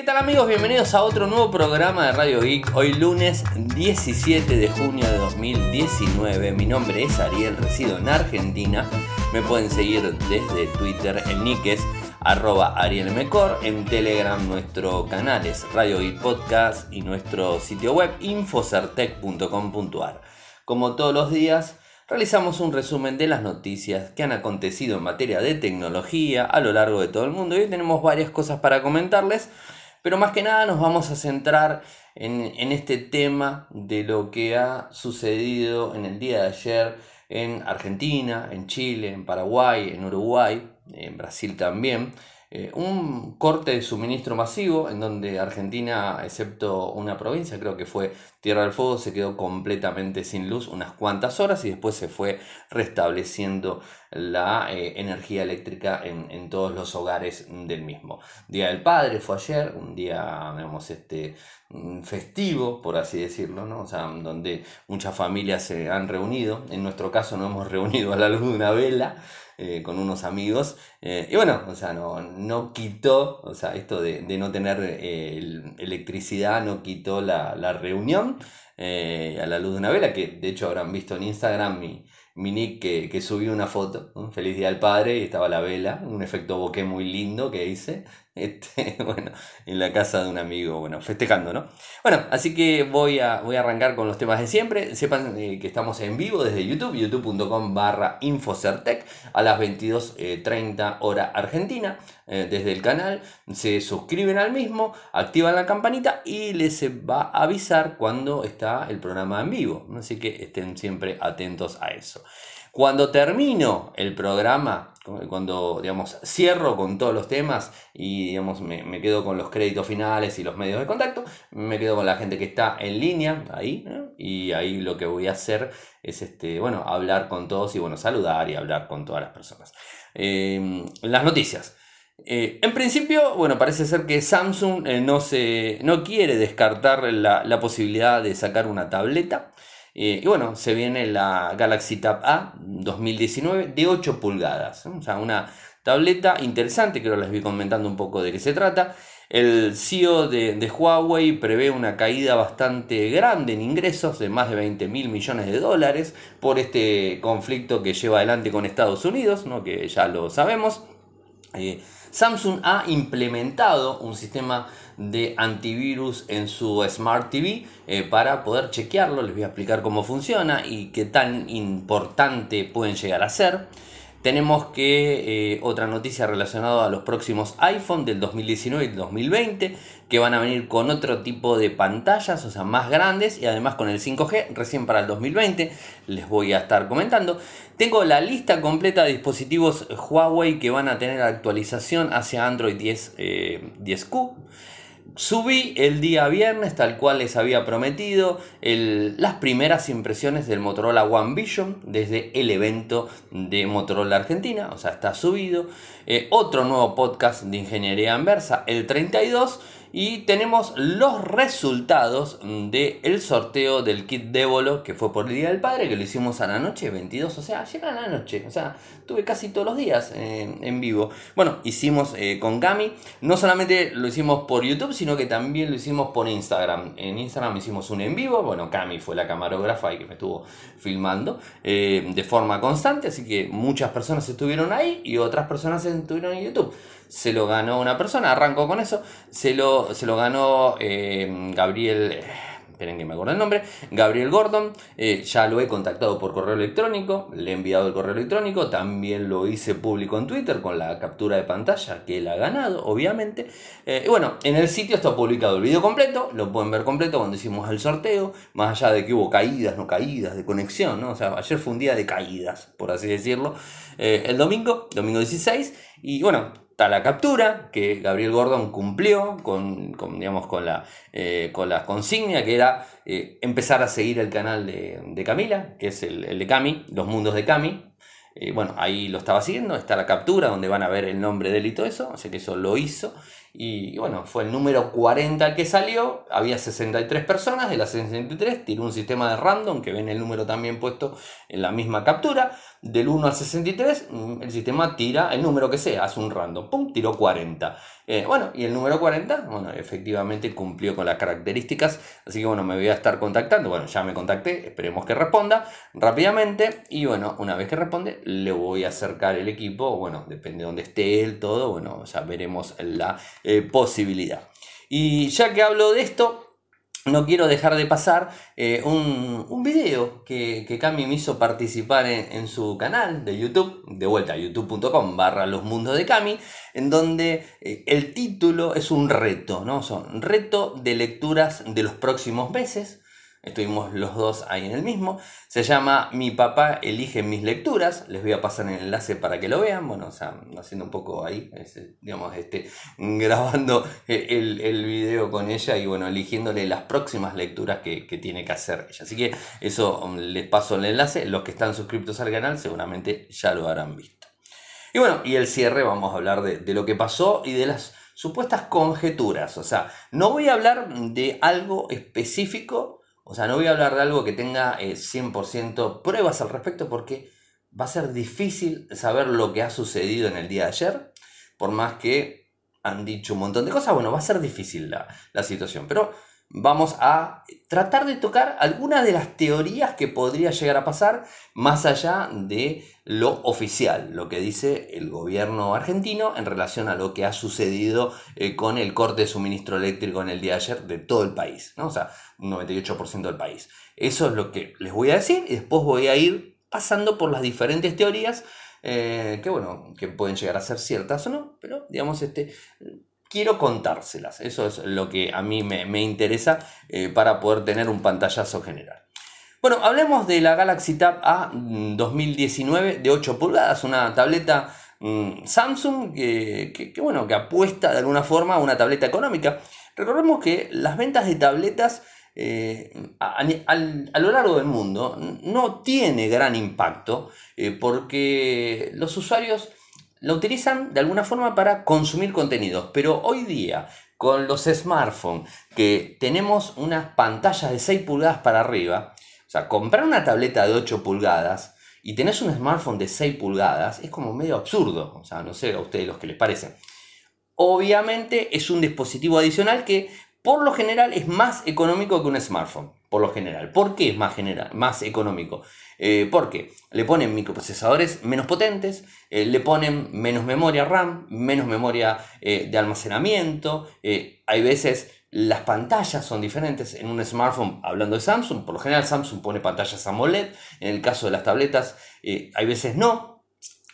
¿Qué tal amigos? Bienvenidos a otro nuevo programa de Radio Geek. Hoy lunes 17 de junio de 2019. Mi nombre es Ariel, resido en Argentina. Me pueden seguir desde Twitter, el nick es arroba arielmecor. En Telegram nuestro canal es Radio Geek Podcast y nuestro sitio web infocertec.com.ar. Como todos los días, realizamos un resumen de las noticias que han acontecido en materia de tecnología a lo largo de todo el mundo. Y hoy tenemos varias cosas para comentarles. Pero más que nada nos vamos a centrar en, este tema de lo que ha sucedido en el día de ayer en Argentina, en Chile, en Paraguay, en Uruguay, en Brasil también. Eh, un corte de suministro masivo en donde Argentina, excepto una provincia, creo que fue Tierra del Fuego, se quedó completamente sin luz unas cuantas horas y después se fue restableciendo la eh, energía eléctrica en, todos los hogares del mismo. Día del Padre fue ayer, un día, digamos, este, mm, festivo, por así decirlo, ¿no? O sea, donde muchas familias se han reunido. En nuestro caso nos hemos reunido a la luz de una vela. Eh, con unos amigos. Eh, y bueno, o sea, no, no quitó, o sea, esto de, no tener eh, electricidad no quitó la, reunión a la luz de una vela, que de hecho habrán visto en Instagram mi, mi nick que, que subí una foto, feliz día al padre, y estaba la vela, un efecto bokeh muy lindo que hice, este, bueno, en la casa de un amigo, bueno, festejando, ¿no? Bueno, así que voy a, voy a arrancar con los temas de siempre. Sepan eh, que estamos en vivo desde YouTube, youtube.com barra Infocertec a las 22.30 eh, hora argentina, eh, desde el canal. Se suscriben al mismo, activan la campanita y les va a avisar cuando está el programa en vivo. Así que estén siempre atentos a eso. Cuando termino el programa, cuando digamos cierro con todos los temas y digamos me, quedo con los créditos finales y los medios de contacto, me quedo con la gente que está en línea ahí y ahí lo que voy a hacer es este bueno hablar con todos y bueno saludar y hablar con todas las personas. Em, las noticias. Eh, en principio, bueno, parece ser que Samsung eh, no, se, no quiere descartar la, la posibilidad de sacar una tableta. Eh, y bueno, se viene la Galaxy Tab A 2019 de 8 pulgadas. O sea, una tableta interesante que ahora les voy comentando un poco de qué se trata. El CEO de, Huawei prevé una caída bastante grande en ingresos de más de 20 mil millones de dólares por este conflicto que lleva adelante con Estados Unidos, ¿no? que ya lo sabemos. Eh, Samsung ha implementado un sistema de antivirus en su Smart TV eh, para poder chequearlo. Les voy a explicar cómo funciona y qué tan importante pueden llegar a ser. Tenemos que eh, otra noticia relacionada a los próximos iPhone del 2019 y 2020 que van a venir con otro tipo de pantallas, o sea, más grandes y además con el 5G recién para el 2020 les voy a estar comentando. Tengo la lista completa de dispositivos Huawei que van a tener actualización hacia Android 10, 10Q. Subí el día viernes, tal cual les había prometido, las primeras impresiones del Motorola One Vision desde el evento de Motorola Argentina, o sea, está subido. Eh, otro nuevo podcast de ingeniería inversa, el 32 y tenemos los resultados del sorteo del kit Débolo que fue por el Día del Padre, que lo hicimos a la noche, 22, o sea, ayer a la noche, o sea, tuve casi todos los días en vivo. Bueno, hicimos eh, con Gami, no solamente lo hicimos por YouTube, sino que también lo hicimos por Instagram. En Instagram hicimos un en vivo, bueno, Cami fue la camarógrafa y que me estuvo filmando eh, de forma constante, así que muchas personas estuvieron ahí y otras personas estuvieron en YouTube se lo ganó una persona, arranco con eso, se lo, se lo ganó eh, Gabriel, esperen que me acuerdo el nombre, Gabriel Gordon, eh, ya lo he contactado por correo electrónico, le he enviado el correo electrónico, también lo hice público en Twitter con la captura de pantalla que él ha ganado, obviamente. Eh, y bueno, en el sitio está publicado el video completo, lo pueden ver completo cuando hicimos el sorteo, más allá de que hubo caídas, no caídas, de conexión, ¿no? O sea, ayer fue un día de caídas, por así decirlo. el domingo, domingo 16, y bueno, la captura que Gabriel Gordon cumplió con, digamos, con, la, eh, con consigna que era eh, empezar a seguir el canal de, Camila, que es el, de Cami, Los Mundos de Cami. Eh, bueno, ahí lo estaba siguiendo, está la captura donde van a ver el nombre de él y todo eso, o sea que eso lo hizo. Y, bueno, fue el número 40 el que salió. Había 63 personas. De las 63 tiró un sistema de random que ven el número también puesto en la misma captura. Del 1 al 63, mm, el sistema tira el número que sea, hace un random. ¡Pum! Tiró 40. Eh, bueno, y el número 40, bueno, efectivamente cumplió con las características. Así que bueno, me voy a estar contactando. Bueno, ya me contacté. Esperemos que responda rápidamente. Y bueno, una vez que responde, le voy a acercar el equipo. Bueno, depende de dónde esté él, todo. Bueno, ya veremos la eh, posibilidad. Y ya que hablo de esto, no quiero dejar de pasar eh, un, un, video que, que, Cami me hizo participar en, su canal de YouTube, de vuelta a youtube.com barra los mundos de Cami, en donde eh, el título es un reto, ¿no? Son reto de lecturas de los próximos meses. Estuvimos los dos ahí en el mismo. Se llama Mi papá elige mis lecturas. Les voy a pasar el enlace para que lo vean. Bueno, o sea, haciendo un poco ahí, digamos, este, grabando el, el, video con ella y bueno, eligiéndole las próximas lecturas que, tiene que hacer ella. Así que eso um, les paso el enlace. Los que están suscritos al canal seguramente ya lo habrán visto. Y bueno, y el cierre, vamos a hablar de, de lo que pasó y de las supuestas conjeturas. O sea, no voy a hablar de algo específico o sea, no voy a hablar de algo que tenga 100% eh, pruebas al respecto porque va a ser difícil saber lo que ha sucedido en el día de ayer, por más que han dicho un montón de cosas, bueno, va a ser difícil la, la situación, pero vamos a tratar de tocar algunas de las teorías que podría llegar a pasar más allá de lo oficial, lo que dice el gobierno argentino en relación a lo que ha sucedido eh, con el corte de suministro eléctrico en el día de ayer de todo el país, ¿no? o sea, un 98% del país. Eso es lo que les voy a decir y después voy a ir pasando por las diferentes teorías eh, que bueno, que pueden llegar a ser ciertas o no, pero digamos, este, quiero contárselas. Eso es lo que a mí me, interesa eh, para poder tener un pantallazo general. Bueno, hablemos de la Galaxy Tab A 2019 de 8 pulgadas, una tableta mm, Samsung que, bueno, que apuesta de alguna forma a una tableta económica. Recordemos que las ventas de tabletas eh, a, lo largo del mundo no tiene gran impacto eh, porque los usuarios la utilizan de alguna forma para consumir contenidos, pero hoy día con los smartphones que tenemos unas pantallas de 6 pulgadas para arriba, o sea, comprar una tableta de 8 pulgadas y tenés un smartphone de 6 pulgadas es como medio absurdo, o sea, no sé a ustedes los que les parece. Obviamente es un dispositivo adicional que por lo general es más económico que un smartphone por lo general. ¿Por qué es más, general, más económico? Eh, porque le ponen microprocesadores menos potentes, eh, le ponen menos memoria RAM, menos memoria eh, de almacenamiento. hay veces las pantallas son diferentes. En un smartphone, hablando de Samsung, por lo general Samsung pone pantallas AMOLED. En el caso de las tabletas, hay veces no.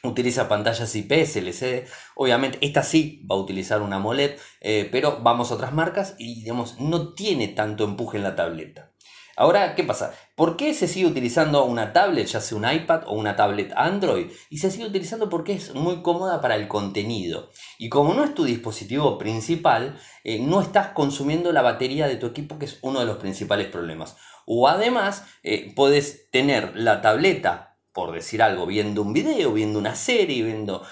Utiliza pantallas IPS, LCD. Obviamente, esta sí va a utilizar una AMOLED, pero vamos a otras marcas y digamos, no tiene tanto empuje en la tableta. Ahora, ¿qué pasa? ¿Por qué se sigue utilizando una tablet, ya sea un iPad o una tablet Android? Y se sigue utilizando porque es muy cómoda para el contenido. Y como no es tu dispositivo principal, eh, no estás consumiendo la batería de tu equipo, que es uno de los principales problemas. O además, eh, puedes tener la tableta por decir algo, viendo un video, viendo una serie, viendo,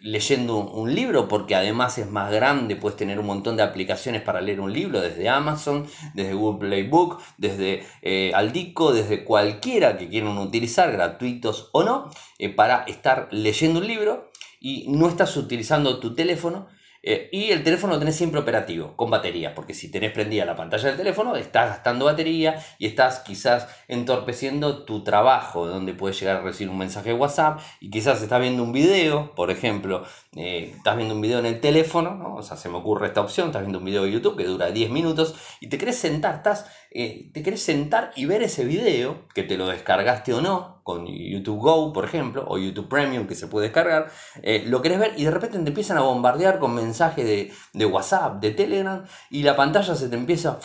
leyendo un, libro, porque además es más grande, puedes tener un montón de aplicaciones para leer un libro, desde Amazon, desde Google Playbook, desde eh, Aldico, desde cualquiera que quieran utilizar, gratuitos o no, eh, para estar leyendo un libro y no estás utilizando tu teléfono eh, y el teléfono lo tenés siempre operativo, con batería, porque si tenés prendida la pantalla del teléfono, estás gastando batería y estás quizás entorpeciendo tu trabajo, donde puedes llegar a recibir un mensaje de WhatsApp y quizás estás viendo un video, por ejemplo, eh, estás viendo un video en el teléfono, o sea, se me ocurre esta opción, estás viendo un video de YouTube que dura 10 minutos y te querés sentar, estás, eh, te querés sentar y ver ese video, que te lo descargaste o no, con YouTube Go, por ejemplo, o YouTube Premium que se puede descargar, eh, lo querés ver y de repente te empiezan a bombardear con mensajes de, WhatsApp, de Telegram, y la pantalla se te empieza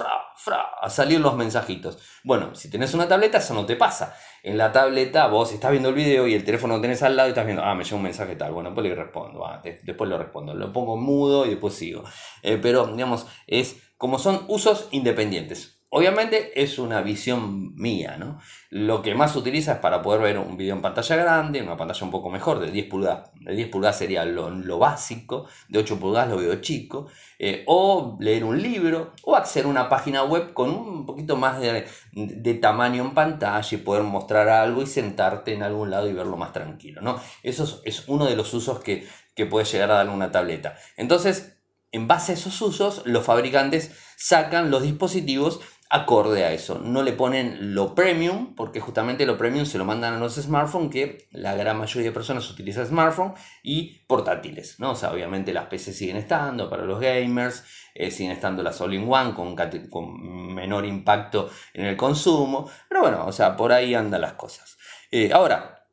a salir los mensajitos. Bueno, si tenés una tableta, eso no te pasa. En la tableta vos estás viendo el video y el teléfono lo tenés al lado y estás viendo, ah, me llega un mensaje tal, bueno, después le respondo, ah, después lo respondo, lo pongo mudo y después sigo. Eh, pero, digamos, es como son usos independientes. Obviamente es una visión mía, ¿no? Lo que más se utiliza es para poder ver un video en pantalla grande, una pantalla un poco mejor, de 10 pulgadas. De 10 pulgadas sería lo, básico, de 8 pulgadas lo veo chico, eh, o leer un libro, o acceder a una página web con un poquito más de, tamaño en pantalla y poder mostrar algo y sentarte en algún lado y verlo más tranquilo, ¿no? Eso es, uno de los usos que, que puede llegar a dar una tableta. Entonces, en base a esos usos, los fabricantes sacan los dispositivos acorde a eso. No le ponen lo premium, porque justamente lo premium se lo mandan a los smartphones, que la gran mayoría de personas utiliza smartphones y portátiles, ¿no? O sea, obviamente las PC siguen estando para los gamers, eh, siguen estando las all-in-one con, con, menor impacto en el consumo, pero bueno, o sea, por ahí andan las cosas. Eh, ahora,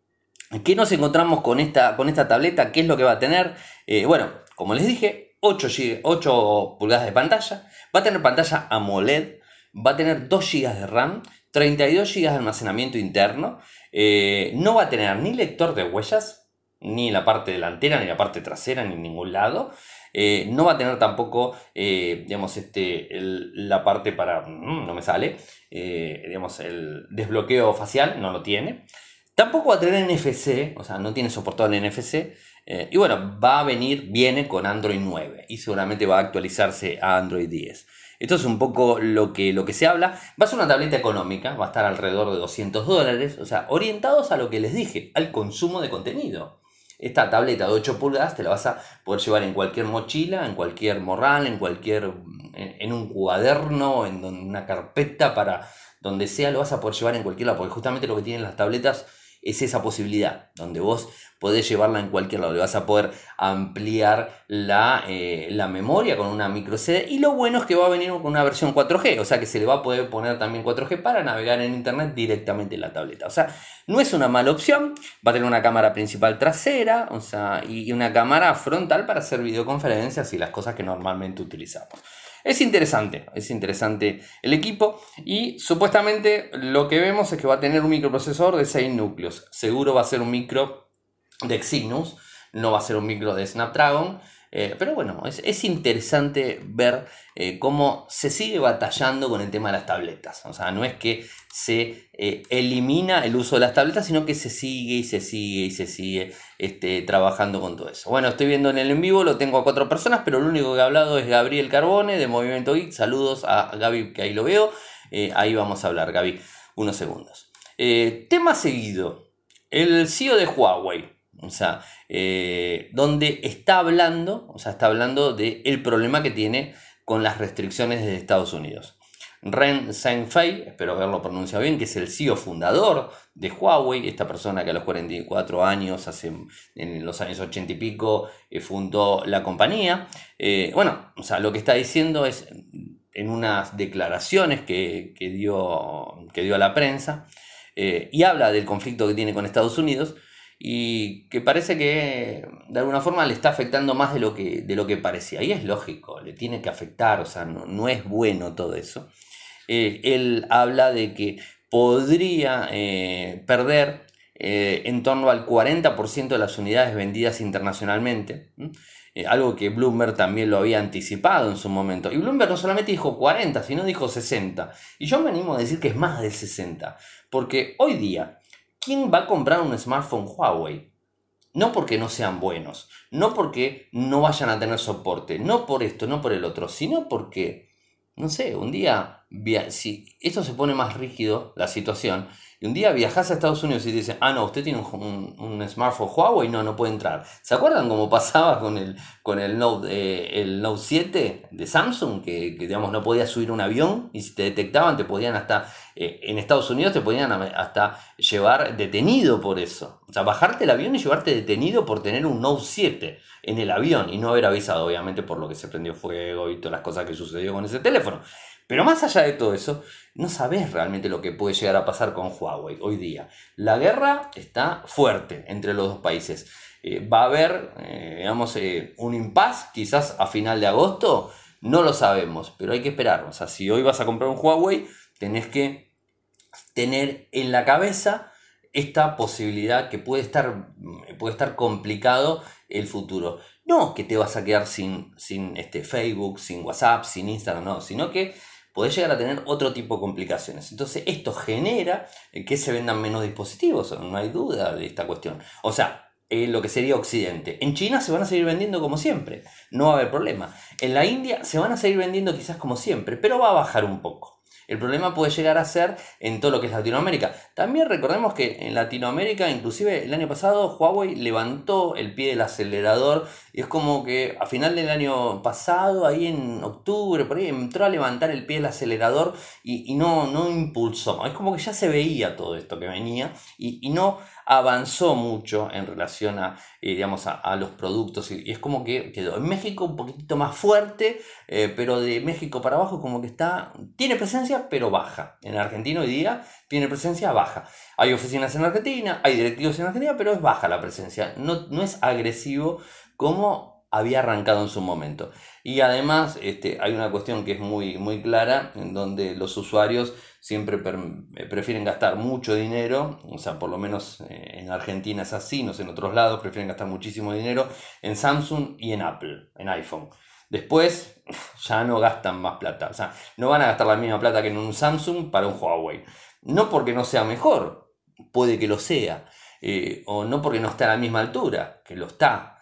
¿qué nos encontramos con esta, con esta tableta? ¿Qué es lo que va a tener? Eh, bueno, como les dije, 8, 8 pulgadas de pantalla, va a tener pantalla AMOLED, va a tener 2 GB de RAM, 32 GB de almacenamiento interno, eh, no va a tener ni lector de huellas, ni la parte delantera, ni la parte trasera, ni ningún lado. Eh, no va a tener tampoco, eh, digamos, este, la parte para, mm, no me sale, digamos, el desbloqueo facial, no lo tiene. Tampoco va a tener NFC, o sea, no tiene soportado el NFC. y bueno, va a venir, viene con Android 9 y seguramente va a actualizarse a Android 10. Esto es un poco lo que, lo que se habla. Va a ser una tableta económica, va a estar alrededor de 200 dólares, o sea, orientados a lo que les dije, al consumo de contenido. Esta tableta de 8 pulgadas te la vas a poder llevar en cualquier mochila, en cualquier morral, en cualquier en, un cuaderno, en una carpeta para donde sea, lo vas a poder llevar en cualquier lado, porque justamente lo que tienen las tabletas es esa posibilidad, donde vos podés llevarla en cualquier lado, le vas a poder ampliar la, eh, la, memoria con una micro CD y lo bueno es que va a venir con una versión 4G, o sea que se le va a poder poner también 4G para navegar en internet directamente en la tableta, o sea, no es una mala opción, va a tener una cámara principal trasera, o sea, y una cámara frontal para hacer videoconferencias y las cosas que normalmente utilizamos. Es interesante, es interesante el equipo y supuestamente lo que vemos es que va a tener un microprocesador de 6 núcleos. Seguro va a ser un micro de Exynos, no va a ser un micro de Snapdragon. Eh, pero bueno, es, interesante ver eh, cómo se sigue batallando con el tema de las tabletas. O sea, no es que se eh, elimina el uso de las tabletas, sino que se sigue y se sigue y se sigue este, trabajando con todo eso. Bueno, estoy viendo en el en vivo, lo tengo a cuatro personas, pero el único que ha hablado es Gabriel Carbone de Movimiento Geek. Saludos a Gaby, que ahí lo veo. ahí vamos a hablar, Gaby, unos segundos. tema seguido. El CEO de Huawei, o sea, eh, donde está hablando, o sea, está hablando del el problema que tiene con las restricciones de Estados Unidos. Ren Zhengfei, espero haberlo pronunciado bien, que es el CEO fundador de Huawei, esta persona que a los 44 años, hace, en los años 80 y pico, eh, fundó la compañía. Eh, bueno, o sea, lo que está diciendo es en unas declaraciones que, dio, que dio a la prensa, y habla del conflicto que tiene con Estados Unidos, y que parece que de alguna forma le está afectando más de lo que, de lo que parecía. Y es lógico, le tiene que afectar, o sea, no, es bueno todo eso. Eh, él habla de que podría eh, perder eh, en torno al 40% de las unidades vendidas internacionalmente. algo que Bloomberg también lo había anticipado en su momento. Y Bloomberg no solamente dijo 40, sino dijo 60. Y yo me animo a decir que es más de 60. Porque hoy día ¿quién va a comprar un smartphone Huawei? No porque no sean buenos, no porque no vayan a tener soporte, no por esto, no por el otro, sino porque, no sé, un día, si esto se pone más rígido, la situación, y un día viajas a Estados Unidos y te dicen, ah, no, usted tiene un, smartphone Huawei, no, no puede entrar. ¿Se acuerdan cómo pasaba con el, con el, Note, eh, el Note 7 de Samsung? Que, digamos, no podías subir un avión y si te detectaban te podían hasta, eh, en Estados Unidos te podían hasta llevar detenido por eso. O sea, bajarte el avión y llevarte detenido por tener un Note 7 en el avión y no haber avisado, obviamente, por lo que se prendió fuego y todas las cosas que sucedió con ese teléfono. Pero más allá de todo eso, no sabes realmente lo que puede llegar a pasar con Huawei hoy día. La guerra está fuerte entre los dos países. Eh, va a haber, eh, digamos, eh, un impasse quizás a final de agosto. No lo sabemos, pero hay que esperar. O sea, si hoy vas a comprar un Huawei, tenés que tener en la cabeza esta posibilidad que puede estar, puede estar complicado el futuro. No que te vas a quedar sin, sin este Facebook, sin WhatsApp, sin Instagram, no, sino que podés llegar a tener otro tipo de complicaciones. Entonces esto genera que se vendan menos dispositivos, no hay duda de esta cuestión. O sea, lo que sería Occidente. En China se van a seguir vendiendo como siempre, no va a haber problema. En la India se van a seguir vendiendo quizás como siempre, pero va a bajar un poco. El problema puede llegar a ser en todo lo que es Latinoamérica. También recordemos que en Latinoamérica, inclusive el año pasado, Huawei levantó el pie del acelerador y es como que a final del año pasado, ahí en octubre, por ahí, entró a levantar el pie del acelerador y, no, no impulsó. Es como que ya se veía todo esto que venía y, y no avanzó mucho en relación a, eh, digamos, a, los productos y, es como que quedó en México un poquitito más fuerte, eh, pero de México para abajo como que está, tiene presencia pero baja. En Argentina hoy día tiene presencia baja. Hay oficinas en Argentina, hay directivos en Argentina, pero es baja la presencia, no, no es agresivo como había arrancado en su momento. Y además este, hay una cuestión que es muy, muy clara, en donde los usuarios siempre eh, prefieren gastar mucho dinero, o sea, por lo menos eh, en Argentina es así, no sé, en otros lados prefieren gastar muchísimo dinero en Samsung y en Apple, en iPhone. Después ya no gastan más plata, o sea, no van a gastar la misma plata que en un Samsung para un Huawei. No porque no sea mejor, puede que lo sea, eh, o no porque no esté a la misma altura, que lo está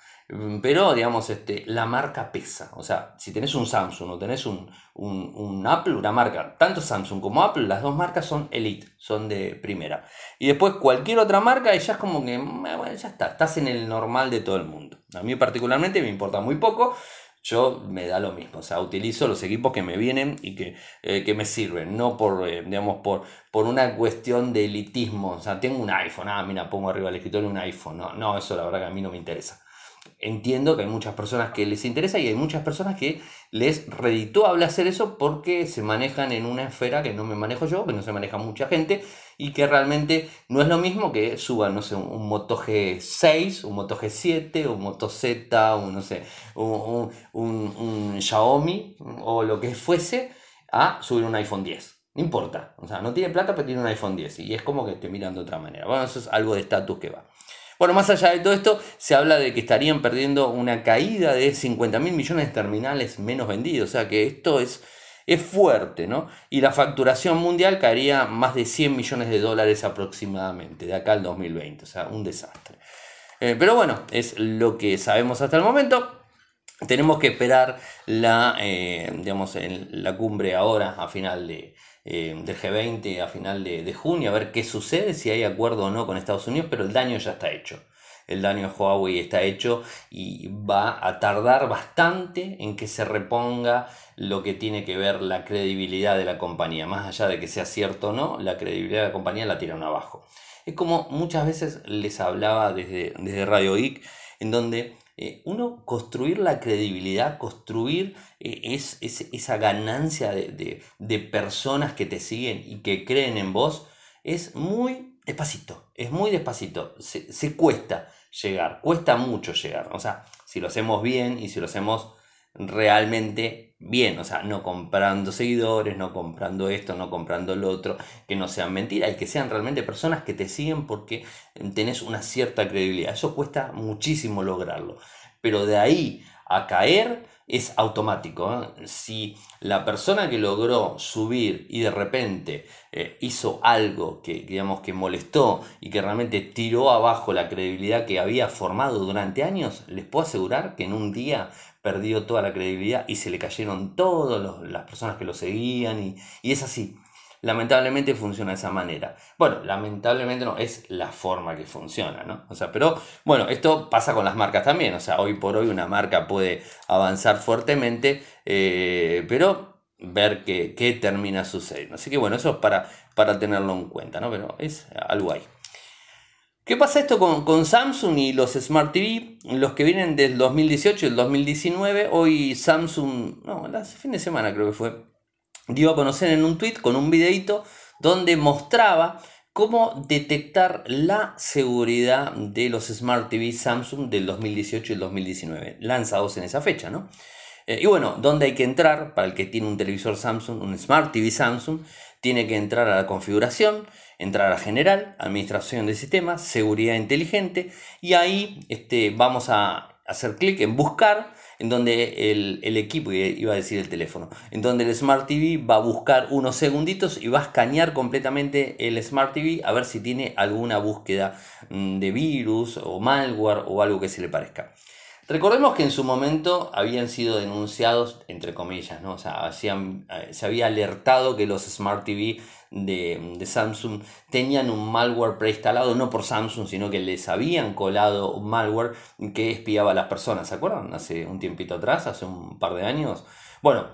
pero, digamos, este, la marca pesa. O sea, si tenés un Samsung o tenés un, un, Apple, una marca, tanto Samsung como Apple, las dos marcas son elite, son de primera. Y después cualquier otra marca, y es como que, mm, bueno, ya está, estás en el normal de todo el mundo. A mí particularmente me importa muy poco. Yo me da lo mismo, o sea, utilizo los equipos que me vienen y que, eh, que me sirven, no por, eh, digamos, por, por una cuestión de elitismo. O sea, tengo un iPhone, ah, mira, pongo arriba del escritorio un iPhone. No, no, eso la verdad que a mí no me interesa entiendo que hay muchas personas que les interesa y hay muchas personas que les redituable hacer eso porque se manejan en una esfera que no me manejo yo, que no se maneja mucha gente y que realmente no es lo mismo que suban, no sé, un, Moto G6, un Moto G7, un Moto Z, un, no sé, un, un, Xiaomi o lo que fuese a subir un iPhone 10. No importa, o sea, no tiene plata pero tiene un iPhone 10 y es como que te miran de otra manera. Bueno, eso es algo de estatus que va. Bueno, más allá de todo esto, se habla de que estarían perdiendo una caída de 50 mil millones de terminales menos vendidos. O sea que esto es, es fuerte, ¿no? Y la facturación mundial caería más de 100 millones de dólares aproximadamente de acá al 2020. O sea, un desastre. Eh, pero bueno, es lo que sabemos hasta el momento. Tenemos que esperar la, eh, digamos, en la cumbre ahora, a final de, eh, del G20 a final de, junio, a ver qué sucede, si hay acuerdo o no con Estados Unidos, pero el daño ya está hecho. El daño a Huawei está hecho y va a tardar bastante en que se reponga lo que tiene que ver la credibilidad de la compañía. Más allá de que sea cierto o no, la credibilidad de la compañía la tiran abajo. Es como muchas veces les hablaba desde, desde Radio Geek, en donde eh, uno construir la credibilidad, construir eh, es, esa ganancia de, personas que te siguen y que creen en vos, es muy despacito, es muy despacito, se, se cuesta llegar, cuesta mucho llegar, o sea, si lo hacemos bien y si lo hacemos realmente bien, o sea, no comprando seguidores, no comprando esto, no comprando lo otro, que no sean mentiras y que sean realmente personas que te siguen porque tenés una cierta credibilidad. Eso cuesta muchísimo lograrlo, pero de ahí a caer es automático. ¿eh? Si la persona que logró subir y de repente eh, hizo algo que, digamos, que molestó y que realmente tiró abajo la credibilidad que había formado durante años, les puedo asegurar que en un día perdió toda la credibilidad y se le cayeron todas las personas que lo seguían y, y es así. Lamentablemente funciona de esa manera. Bueno, lamentablemente no, es la forma que funciona, ¿no? O sea, pero bueno, esto pasa con las marcas también. O sea, hoy por hoy una marca puede avanzar fuertemente, eh, pero ver qué, qué, termina sucediendo. Así que bueno, eso es para, para tenerlo en cuenta, ¿no? Pero es algo ahí. ¿Qué pasa esto con, con, Samsung y los Smart TV? Los que vienen del 2018 y el 2019. Hoy Samsung, no, el fin de semana creo que fue, dio a conocer en un tweet con un videito donde mostraba cómo detectar la seguridad de los Smart TV Samsung del 2018 y el 2019, lanzados en esa fecha, ¿no? Eh, y bueno, ¿dónde hay que entrar? Para el que tiene un televisor Samsung, un Smart TV Samsung, tiene que entrar a la configuración, entrar a general, administración de sistemas, seguridad inteligente, y ahí este, vamos a hacer clic en buscar en donde el, el, equipo, iba a decir el teléfono, en donde el Smart TV va a buscar unos segunditos y va a escanear completamente el Smart TV a ver si tiene alguna búsqueda mm, de virus o malware o algo que se le parezca. Recordemos que en su momento habían sido denunciados, entre comillas, ¿no? O sea, eh, se había alertado que los Smart TV de, de, Samsung tenían un malware preinstalado, no por Samsung, sino que les habían colado un malware que espiaba a las personas, ¿se acuerdan? Hace un tiempito atrás, hace un par de años. Bueno,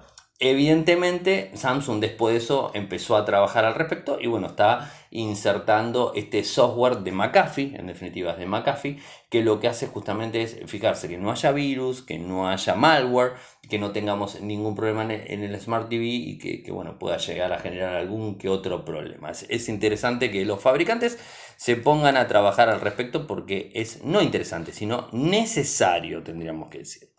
Evidentemente, Samsung después de eso empezó a trabajar al respecto y bueno, está insertando este software de McAfee, en definitiva es de McAfee, que lo que hace justamente es fijarse que no haya virus, que no haya malware, que no tengamos ningún problema en el, Smart TV y que, bueno, pueda llegar a generar algún que otro problema. Es, es interesante que los fabricantes se pongan a trabajar al respecto porque es no interesante, sino necesario, tendríamos que decir.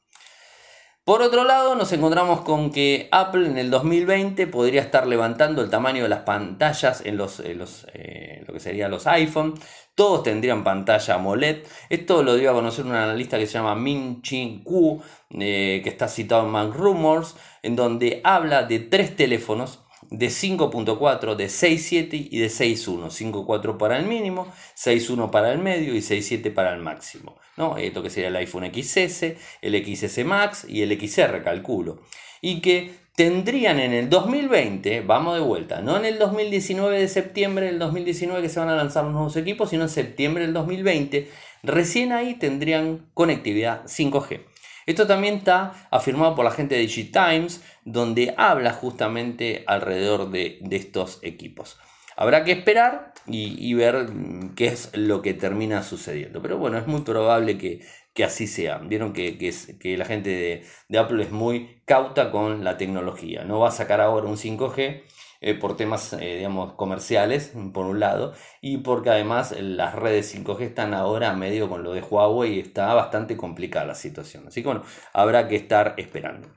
Por otro lado, nos encontramos con que Apple en el 2020 podría estar levantando el tamaño de las pantallas en los, eh, lo que serían los iPhone. Todos tendrían pantalla AMOLED. Esto lo dio a conocer un analista que se llama Min Chin Ku, eh, que está citado en Mac Rumors, en donde habla de tres teléfonos de 5.4, de 6.7 y de 6.1. 5.4 para el mínimo, 6.1 para el medio y 6.7 para el máximo. ¿no? Esto que sería el iPhone XS, el XS Max y el XR, calculo. Y que tendrían en el 2020, vamos de vuelta, no en el 2019 de septiembre del 2019 que se van a lanzar los nuevos equipos, sino en septiembre del 2020, recién ahí tendrían conectividad 5G. Esto también está afirmado por la gente de Digitimes, donde habla justamente alrededor de, estos equipos. Habrá que esperar y, ver qué es lo que termina sucediendo. Pero bueno, es muy probable que, así sea. Vieron que, que la gente de, Apple es muy cauta con la tecnología. No va a sacar ahora un 5G eh, por temas, eh, digamos, comerciales, por un lado, y porque además las redes 5G están ahora a medio con lo de Huawei y está bastante complicada la situación. Así que bueno, habrá que estar esperando.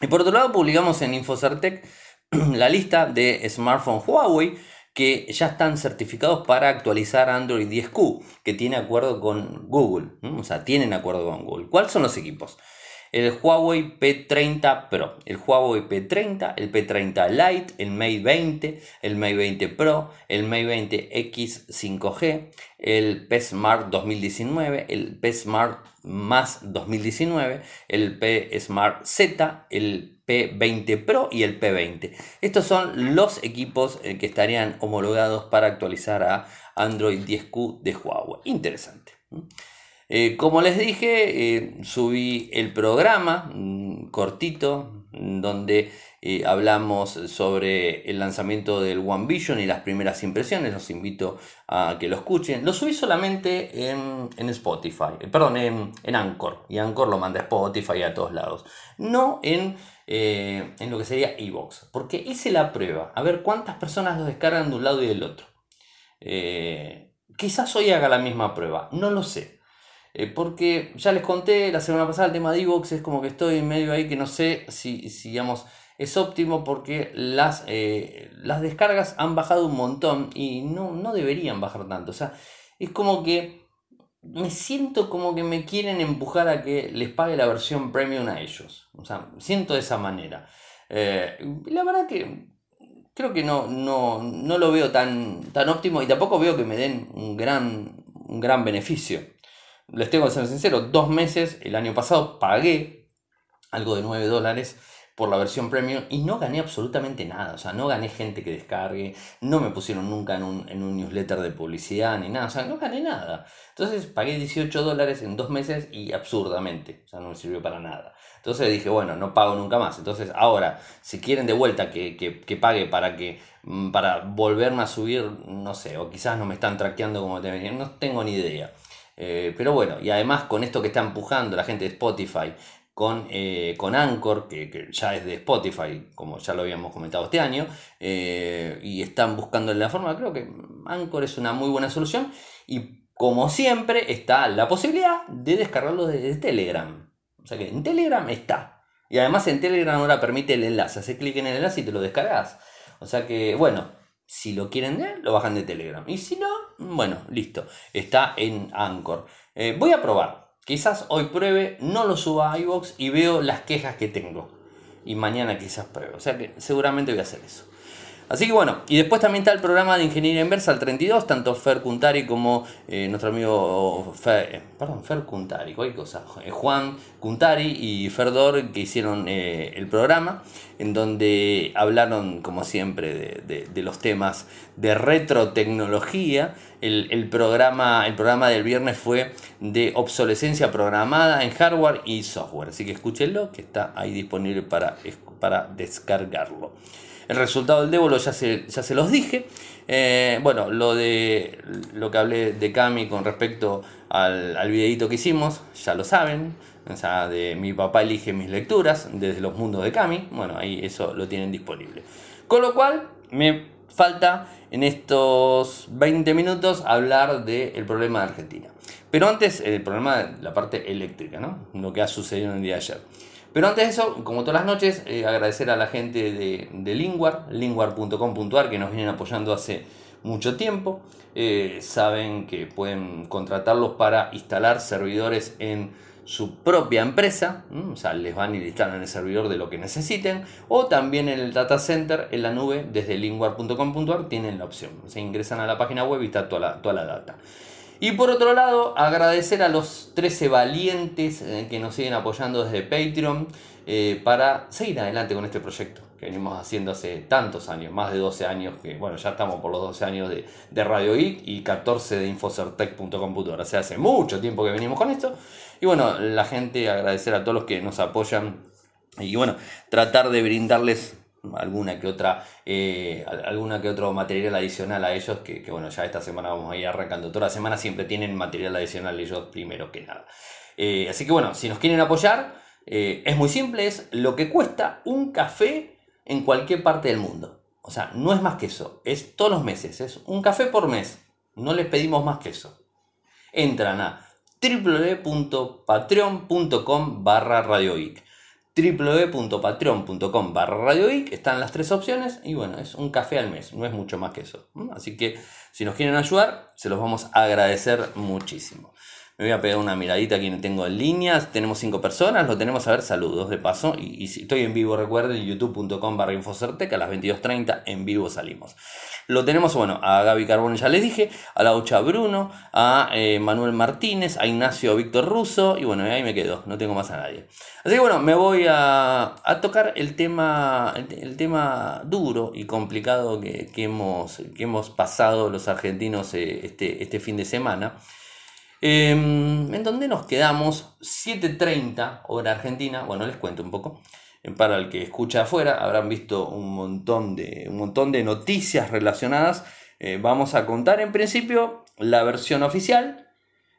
Y por otro lado, publicamos en Infocertec la lista de smartphones Huawei que ya están certificados para actualizar Android 10Q, que tiene acuerdo con Google, o sea, tienen acuerdo con Google. ¿Cuáles son los equipos? El Huawei P30 Pro, el Huawei P30, el P30 Lite, el Mate 20, el Mate 20 Pro, el Mate 20 X 5G, el P Smart 2019, el P Smart Más 2019, el P Smart Z, el P20 Pro y el P20. Estos son los equipos eh, que estarían homologados para actualizar a Android 10Q de Huawei. Interesante. Eh, como les dije, eh, subí el programa mm, cortito donde eh, hablamos sobre el lanzamiento del One Vision y las primeras impresiones. Los invito a que lo escuchen. Lo subí solamente en, Spotify, perdón, en, en, Anchor. Y Anchor lo mandé a Spotify a todos lados. No en, en lo que sería Evox. Porque hice la prueba. A ver cuántas personas lo descargan de un lado y del otro. quizás hoy haga la misma prueba. No lo sé. Eh, porque ya les conté la semana pasada el tema de Evox, es como que estoy en medio ahí que no sé si, digamos, es óptimo porque las, eh, las descargas han bajado un montón y no, no deberían bajar tanto. O sea, es como que me siento como que me quieren empujar a que les pague la versión premium a ellos. O sea, siento de esa manera. Eh, la verdad que creo que no, no, no lo veo tan, tan óptimo y tampoco veo que me den un gran, un gran beneficio les tengo que ser sincero, dos meses el año pasado pagué algo de 9 dólares por la versión premium y no gané absolutamente nada. O sea, no gané gente que descargue, no me pusieron nunca en un, newsletter de publicidad ni nada. O sea, no gané nada. Entonces pagué 18 dólares en dos meses y absurdamente. O sea, no me sirvió para nada. Entonces dije, bueno, no pago nunca más. Entonces ahora, si quieren de vuelta que, que, pague para que mm, para volverme a subir, no sé, o quizás no me están traqueando como deberían, no tengo ni idea. Eh, pero bueno, y además con esto que está empujando la gente de Spotify, con, eh, con Anchor, que, ya es de Spotify, como ya lo habíamos comentado este año, eh, y están buscando la forma, creo que Anchor es una muy buena solución, y como siempre está la posibilidad de descargarlo desde Telegram. O sea que en Telegram está. Y además en Telegram ahora permite el enlace, haces clic en el enlace y te lo descargas. O sea que, bueno, si lo quieren ver, lo bajan de Telegram. Y si no, bueno, listo. Está en Anchor. Eh, voy a probar. Quizás hoy pruebe, no lo suba a iVoox y veo las quejas que tengo. Y mañana quizás pruebe. O sea que seguramente voy a hacer eso. Así que bueno, y después también está el programa de Ingeniería Inversa al 32, tanto Fer Cuntari como eh, nuestro amigo Fer, eh, perdón, Fer Cuntari, cualquier cosa, eh, Juan Cuntari y Ferdor que hicieron el programa, en donde hablaron como siempre de, los temas de retrotecnología. El, el, programa, el programa del viernes fue de obsolescencia programada en hardware y software, así que escúchenlo, que está ahí disponible para, para descargarlo. El resultado del débolo ya se, ya se los dije. Eh, bueno, lo de lo que hablé de Cami con respecto al, al videito que hicimos, ya lo saben. O sea, de mi papá elige mis lecturas desde los mundos de Cami. Bueno, ahí eso lo tienen disponible. Con lo cual, me falta en estos 20 minutos hablar del problema de Argentina. Pero antes, el problema de la parte eléctrica, ¿no? Lo que ha sucedido en el día de ayer. Pero antes de eso, como todas las noches, eh, agradecer a la gente de, de Lingwar, lingwar.com.ar, que nos vienen apoyando hace mucho tiempo. Eh, saben que pueden contratarlos para instalar servidores en su propia empresa, o sea, les van y le instalan el servidor de lo que necesiten, o también en el data center, en la nube, desde lingwar.com.ar tienen la opción. Se ingresan a la página web y está toda toda la data. Y por otro lado, agradecer a los 13 valientes eh, que nos siguen apoyando desde Patreon eh, para seguir adelante con este proyecto que venimos haciendo hace tantos años, más de 12 años, que bueno, ya estamos por los 12 años de, de Radio Geek y 14 de infocertec.com.ar, o hace mucho tiempo que venimos con esto. Y bueno, la gente, agradecer a todos los que nos apoyan y bueno, tratar de brindarles alguna que otra eh, alguna que otro material adicional a ellos que, bueno ya esta semana vamos a ir arrancando toda la semana siempre tienen material adicional ellos primero que nada. Eh, así que bueno si nos quieren apoyar eh, es muy simple es lo que cuesta un café en cualquier parte del mundo. O sea no es más que eso es todos los meses es un café por mes. No les pedimos más que eso. Entran a www.patreon.com barra radioic www.patreon.com barra están las tres opciones y bueno, es un café al mes, no es mucho más que eso. Así que si nos quieren ayudar, se los vamos a agradecer muchísimo. Me voy a pegar una miradita aquí tengo en línea. Tenemos cinco personas, lo tenemos a ver, saludos de paso. Y, si estoy en vivo, recuerden, youtube.com barra infocertec, a las 22.30 en vivo salimos. Lo tenemos, bueno, a Gaby Carbón ya les dije, a la Laucha Bruno, a eh, Manuel Martínez, a Ignacio Víctor Russo, y bueno, ahí me quedo, no tengo más a nadie. Así que bueno, me voy a, tocar el tema, el, tema duro y complicado que, hemos, que hemos pasado los argentinos eh, este, este fin de semana. Em, en donde nos quedamos 7.30 hora argentina, bueno, les cuento un poco. Para el que escucha afuera, habrán visto un montón de, un montón de noticias relacionadas. Eh, vamos a contar en principio la versión oficial,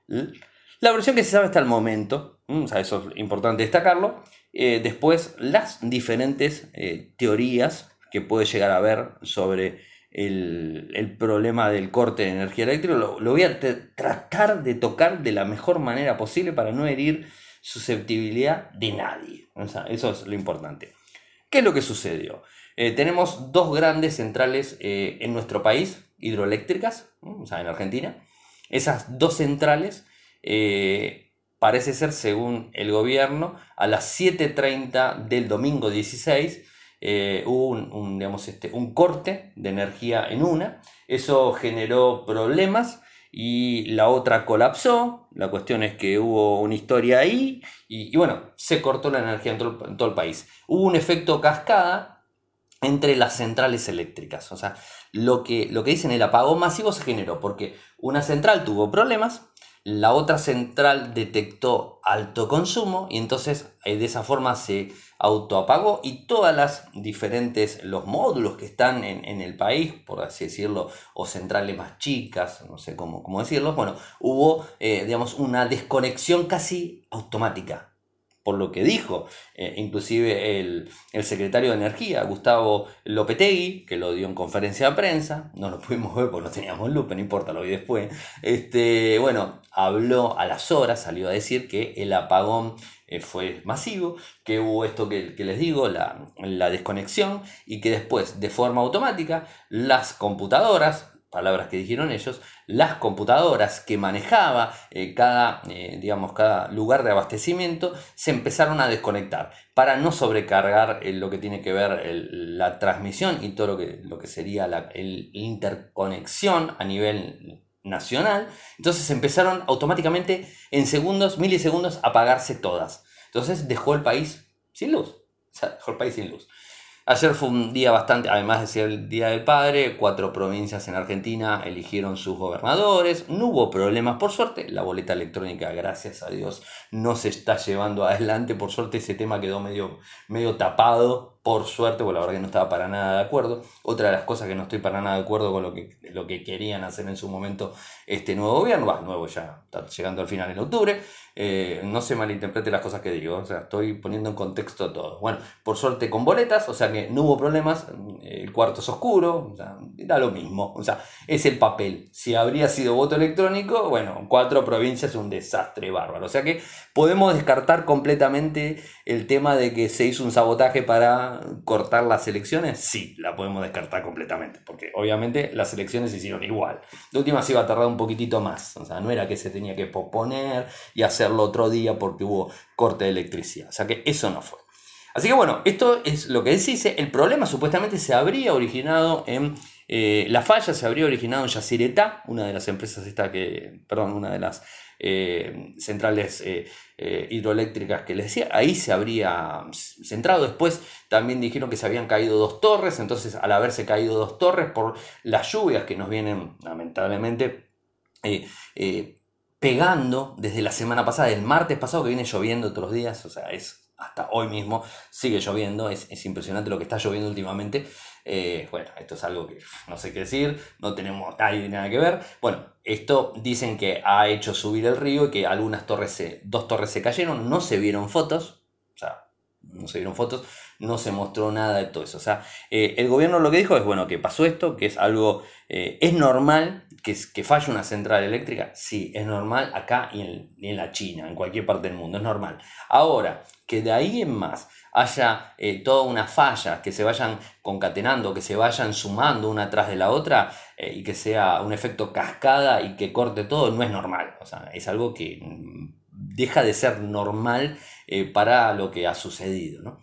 la versión que se sabe hasta el momento, eso es importante destacarlo. Eh, después, las diferentes eh, teorías que puede llegar a haber sobre el, problema del corte de energía eléctrica. Lo voy a tratar de tocar de la mejor manera posible para no herir susceptibilidad de nadie. eso es lo importante. ¿Qué es lo que sucedió? Eh, tenemos dos grandes centrales eh, en nuestro país, hidroeléctricas, o sea, en Argentina. Esas dos centrales, eh, parece ser, según el gobierno, a las 7.30 del domingo 16, hubo un, digamos, este, un corte de energía en una. Eso generó problemas y la otra colapsó. La cuestión es que hubo una historia ahí y, bueno, se cortó la energía en todo, el país. Hubo un efecto cascada entre las centrales eléctricas. O sea, lo que, lo que dicen el apagón masivo se generó porque una central tuvo problemas, la otra central detectó alto consumo y entonces eh, de esa forma se autoapagó y todas las diferentes, los módulos que están en, el país, por así decirlo, o centrales más chicas, no sé cómo, cómo decirlo, bueno, hubo, eh, digamos, una desconexión casi automática por lo que dijo eh, inclusive el, secretario de Energía, Gustavo Lopetegui, que lo dio en conferencia de prensa, no lo pudimos ver porque no teníamos luz, no importa, lo vi después, este, bueno, habló a las horas, salió a decir que el apagón eh, fue masivo, que hubo esto que, les digo, la, la desconexión, y que después, de forma automática, las computadoras, palabras que dijeron ellos, las computadoras que manejaba eh, cada, eh, digamos, cada lugar de abastecimiento se empezaron a desconectar para no sobrecargar eh, lo que tiene que ver la transmisión y todo lo que, lo que sería la interconexión a nivel nacional. Entonces empezaron automáticamente en segundos, milisegundos, a apagarse todas. Entonces dejó el país sin luz. O sea, dejó el país sin luz. Ayer fue un día bastante, además de ser el Día del Padre, cuatro provincias en Argentina eligieron sus gobernadores, no hubo problemas, por suerte, la boleta electrónica, gracias a Dios, no se está llevando adelante, por suerte ese tema quedó medio, medio tapado por suerte, porque la verdad que no estaba para nada de acuerdo. Otra de las cosas que no estoy para nada de acuerdo con lo que, lo que querían hacer en su momento este nuevo gobierno, va, nuevo ya, está llegando al final en octubre, eh, no se malinterprete las cosas que digo, o sea, estoy poniendo en contexto todo. Bueno, por suerte con boletas, o sea que no hubo problemas, el cuarto es oscuro, o sea, era lo mismo, o sea, es el papel. Si habría sido voto electrónico, bueno, cuatro provincias un desastre bárbaro, o sea que podemos descartar completamente el tema de que se hizo un sabotaje para cortar las elecciones? Sí, la podemos descartar completamente, porque obviamente las elecciones se hicieron igual. De última se iba a tardar un poquitito más, o sea, no era que se tenía que posponer y hacerlo otro día porque hubo corte de electricidad, o sea que eso no fue. Así que bueno, esto es lo que dice, el problema supuestamente se habría originado en... Eh, la falla se habría originado en Yacyretá, una de las empresas esta que, perdón, una de las eh, centrales eh, eh, hidroeléctricas que les decía, ahí se habría centrado. Después también dijeron que se habían caído dos torres, entonces al haberse caído dos torres por las lluvias que nos vienen lamentablemente pegando desde la semana pasada, el martes pasado que viene lloviendo otros días, o sea, es hasta hoy mismo sigue lloviendo, es, es impresionante lo que está lloviendo últimamente. Eh, bueno, esto es algo que no sé qué decir, no tenemos nada que ver. Bueno, esto dicen que ha hecho subir el río y que algunas torres, se, dos torres se cayeron, no se vieron fotos, o sea, no se vieron fotos, no se mostró nada de todo eso. O sea, eh, el gobierno lo que dijo es, bueno, que pasó esto, que es algo, eh, es normal que, falle una central eléctrica, sí, es normal acá y en, la China, en cualquier parte del mundo, es normal. Ahora, que de ahí en más haya eh, toda una falla, que se vayan concatenando, que se vayan sumando una tras de la otra eh, y que sea un efecto cascada y que corte todo, no es normal. O sea, es algo que mm, deja de ser normal eh, para lo que ha sucedido.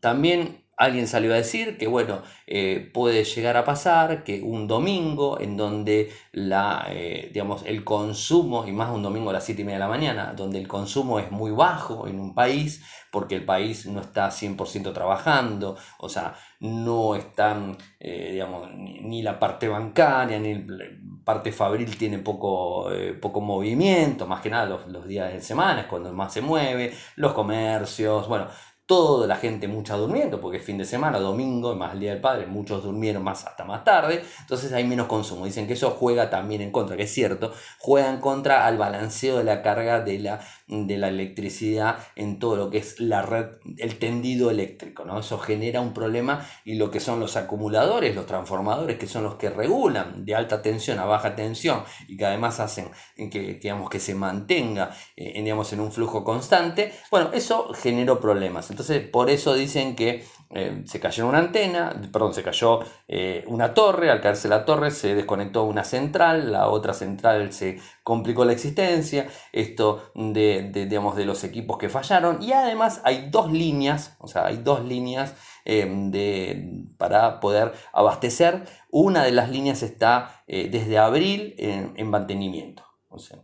también alguien salió a decir que, bueno, eh, puede llegar a pasar que un domingo en donde la, eh, digamos, el consumo, y más un domingo a las 7 y media de la mañana, donde el consumo es muy bajo en un país, porque el país no está 100% trabajando, o sea, no están, eh, digamos, ni, la parte bancaria, ni la parte fabril tiene poco, poco movimiento, más que nada los, los días de semana es cuando más se mueve, los comercios, bueno, toda la gente mucha durmiendo, porque es fin de semana, domingo, más el Día del Padre, muchos durmieron más hasta más tarde, entonces hay menos consumo. Dicen que eso juega también en contra, que es cierto, juega en contra al balanceo de la carga de la, de la electricidad en todo lo que es la red, el tendido eléctrico, ¿no? Eso genera un problema y lo que son los acumuladores, los transformadores, que son los que regulan de alta tensión a baja tensión y que además hacen que, digamos, que se mantenga eh, digamos, en un flujo constante, bueno, eso generó problemas. Entonces, por eso dicen que eh, se cayó una antena, perdón, se cayó eh, una torre, al caerse la torre se desconectó una central, la otra central se complicó la existencia, esto de, digamos, de los equipos que fallaron, y además hay dos líneas, o sea, hay dos líneas eh, de, para poder abastecer, una de las líneas está desde abril en mantenimiento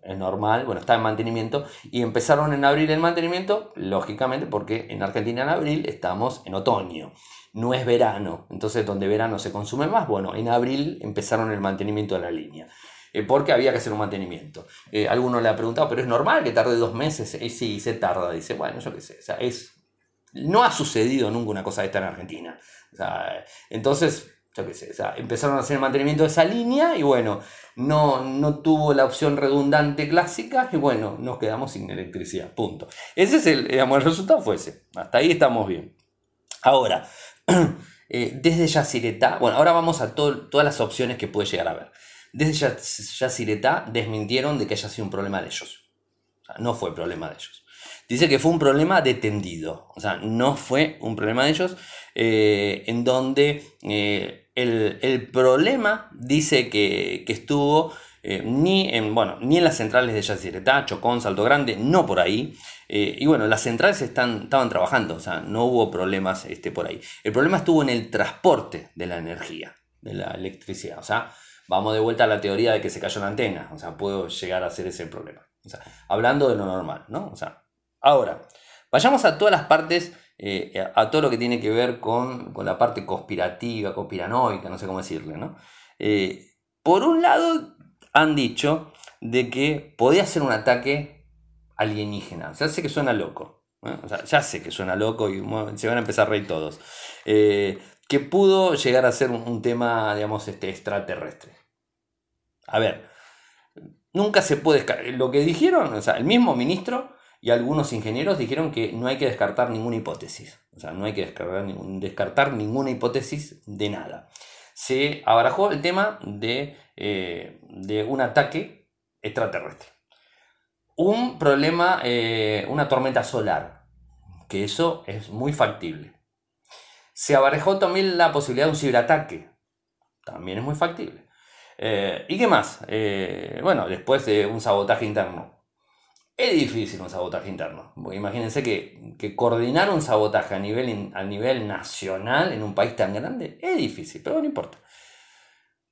es normal, bueno, está en mantenimiento y empezaron en abril el mantenimiento, lógicamente porque en Argentina en abril estamos en otoño, no es verano, entonces donde verano se consume más, bueno, en abril empezaron el mantenimiento de la línea. Eh, porque había que hacer un mantenimiento. Eh, alguno le ha preguntado, pero es normal que tarde dos meses. Eh, sí, se tarda. Dice, bueno, yo qué sé. O sea, es, no ha sucedido nunca una cosa de esta en Argentina. O sea, entonces, yo qué sé, sea, empezaron a hacer el mantenimiento de esa línea y bueno, no, no tuvo la opción redundante clásica y bueno, nos quedamos sin electricidad, punto. Ese es el, digamos, el resultado fue ese, hasta ahí estamos bien. Ahora, eh, desde Yacyretá, bueno, ahora vamos a todas las opciones que puede llegar a haber. Desde Yacyretá desmintieron de que haya sido un problema de ellos. No fue problema de ellos. Dice que fue un problema de tendido, o sea, no fue un problema de ellos, eh, en donde eh, el, problema dice que, estuvo eh, ni, en, bueno, ni en las centrales de Yacyretá, Chocón, Salto Grande, no por ahí. y bueno, las centrales están, estaban trabajando, o sea, no hubo problemas este, por ahí. El problema estuvo en el transporte de la energía, de la electricidad. O sea, vamos de vuelta a la teoría de que se cayó la antena. O sea, puedo llegar a ser ese problema. O sea, hablando de lo normal, ¿no? O sea, ahora, vayamos a todas las partes eh, a todo lo que tiene que ver con, la parte conspirativa, conspiranoica, no sé cómo decirle, ¿no? Eh, por un lado, han dicho de que podía ser un ataque alienígena. Ya sé que suena loco. O sea, ya sé que suena loco y se van a empezar a reír todos. Eh, que pudo llegar a ser un, tema, digamos, este, extraterrestre. A ver, nunca se puede... Lo que dijeron, o sea, el mismo ministro y algunos ingenieros dijeron que no hay que descartar ninguna hipótesis. O sea, no hay que descartar, descartar ninguna hipótesis de nada. Se abarajó el tema de, eh, de un ataque extraterrestre. Un problema, eh, una tormenta solar, que eso es muy factible. Se abarajó también la posibilidad de un ciberataque, también es muy factible. Eh, ¿Y qué más? bueno, después de un sabotaje interno. Es difícil un sabotaje interno. imagínense que, coordinar un sabotaje a nivel, a nivel nacional en un país tan grande es difícil, pero no importa.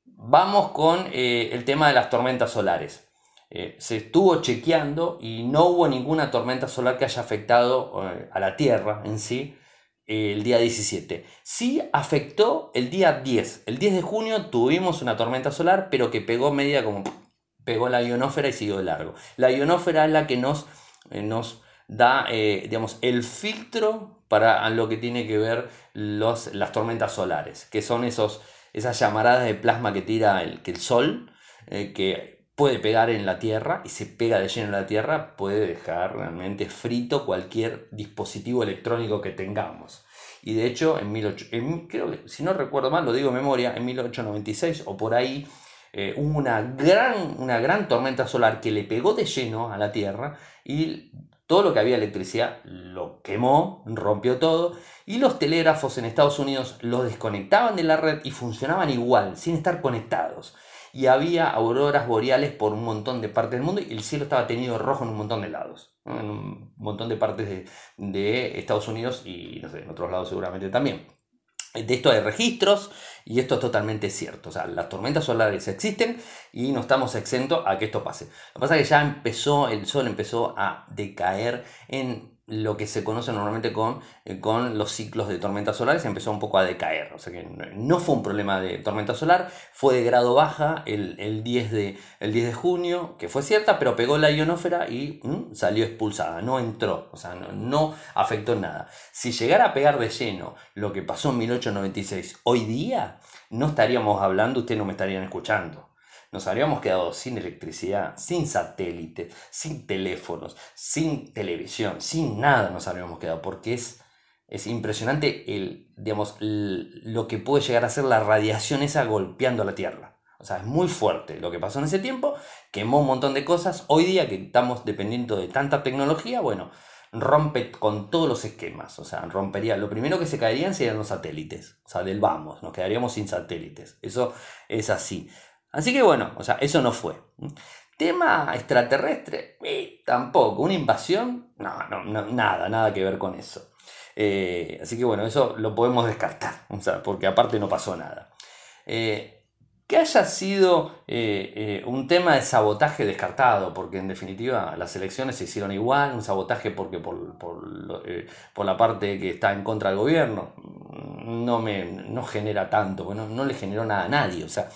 Vamos con eh, el tema de las tormentas solares. Eh, se estuvo chequeando y no hubo ninguna tormenta solar que haya afectado eh, a la Tierra en sí el día 17. Sí afectó el día 10. El 10 de junio tuvimos una tormenta solar, pero que pegó media como pegó la ionósfera y siguió de largo. La ionósfera es la que nos, eh, nos da, eh, digamos, el filtro para lo que tiene que ver los, las tormentas solares, que son esos, esas llamaradas de plasma que tira el, que el sol, eh, que puede pegar en la Tierra y se pega de lleno en la Tierra, puede dejar realmente frito cualquier dispositivo electrónico que tengamos. Y de hecho, en, 18, creo que, si no recuerdo mal, lo digo en memoria, en 1896 o por ahí, eh, hubo una gran, una gran tormenta solar que le pegó de lleno a la Tierra y todo lo que había electricidad lo quemó, rompió todo y los telégrafos en Estados Unidos los desconectaban de la red y funcionaban igual, sin estar conectados. Y había auroras boreales por un montón de partes del mundo y el cielo estaba tenido rojo en un montón de lados, en un montón de partes de, de Estados Unidos y no sé, en otros lados seguramente también. De esto hay registros y esto es totalmente cierto. O sea, las tormentas solares existen y no estamos exentos a que esto pase. Lo que pasa es que ya empezó, el sol empezó a decaer en lo que se conoce normalmente con, eh, con los ciclos de tormentas solares empezó un poco a decaer. O sea que no fue un problema de tormenta solar, fue de grado baja el, 10, de, el 10 de junio, que fue cierta, pero pegó la ionósfera y mm, salió expulsada, no entró, o sea, no, no afectó nada. Si llegara a pegar de lleno lo que pasó en 1896 hoy día, no estaríamos hablando, ustedes no me estarían escuchando nos habríamos quedado sin electricidad, sin satélite, sin teléfonos, sin televisión, sin nada nos habríamos quedado, porque es, es impresionante el, digamos, lo que puede llegar a ser la radiación esa golpeando la Tierra. O sea, es muy fuerte lo que pasó en ese tiempo, quemó un montón de cosas. Hoy día que estamos dependiendo de tanta tecnología, bueno, rompe con todos los esquemas. O sea, rompería. Lo primero que se caerían serían los satélites. O sea, del vamos, nos quedaríamos sin satélites. Eso es así. Así que bueno, o sea, eso no fue. Tema extraterrestre, eh, tampoco. Una invasión, no, no, nada, nada que ver con eso. Eh, así que bueno, eso lo podemos descartar, o sea, porque aparte no pasó nada. Eh, que haya sido un tema de sabotaje descartado, porque en definitiva las elecciones se hicieron igual, un sabotaje porque por, por, la parte que está en contra del gobierno, no, me, no genera tanto, bueno, no le generó nada a nadie, o sea,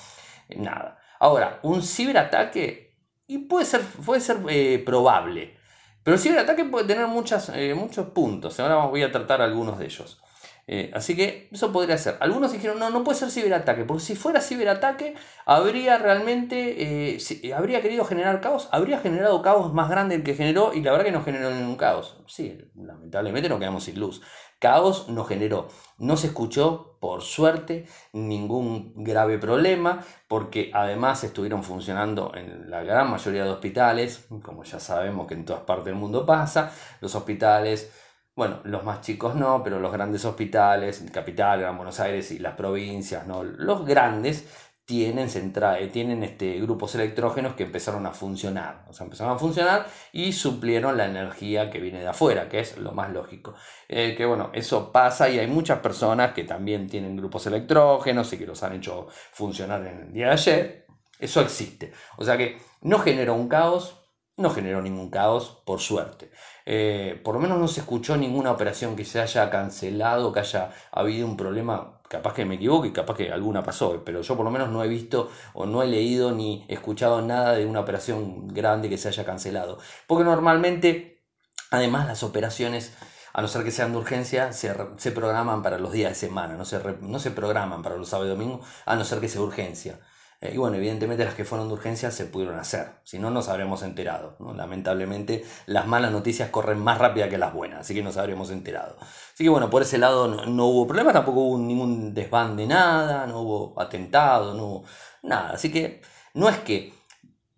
nada. Ahora, un ciberataque y puede ser, puede ser eh, probable, pero el ciberataque puede tener muchas, eh, muchos puntos. Ahora voy a tratar algunos de ellos. Eh, así que eso podría ser. Algunos dijeron, no, no puede ser ciberataque, porque si fuera ciberataque, habría realmente, habría querido generar caos, habría generado caos más grande del que generó y la verdad que no generó ningún caos. Sí, lamentablemente no quedamos sin luz. Caos no generó, no se escuchó, por suerte, ningún grave problema, porque además estuvieron funcionando en la gran mayoría de hospitales, como ya sabemos que en todas partes del mundo pasa, los hospitales bueno, los más chicos no, pero los grandes hospitales, Capital, Gran Buenos Aires y las provincias, no, los grandes tienen, eh, tienen este, grupos electrógenos que empezaron a funcionar. O sea, empezaron a funcionar y suplieron la energía que viene de afuera, que es lo más lógico. Eh, que bueno, eso pasa y hay muchas personas que también tienen grupos electrógenos y que los han hecho funcionar en el día de ayer. Eso existe. O sea que no generó un caos, no generó ningún caos, por suerte. Eh, por lo menos no se escuchó ninguna operación que se haya cancelado, que haya habido un problema, capaz que me equivoque, capaz que alguna pasó, pero yo por lo menos no he visto o no he leído ni escuchado nada de una operación grande que se haya cancelado. Porque normalmente, además, las operaciones a no ser que sean de urgencia, se, programan para los días de semana, no se, no se programan para los sábados y domingos, a no ser que sea urgencia. Eh, y bueno, evidentemente las que fueron de urgencia se pudieron hacer, si no nos habríamos enterado. Lamentablemente las malas noticias corren más rápida que las buenas, así que nos habríamos enterado. Así que bueno, por ese lado no, hubo problema, tampoco hubo ningún desván de nada, no hubo atentado, no hubo nada. Así que no es que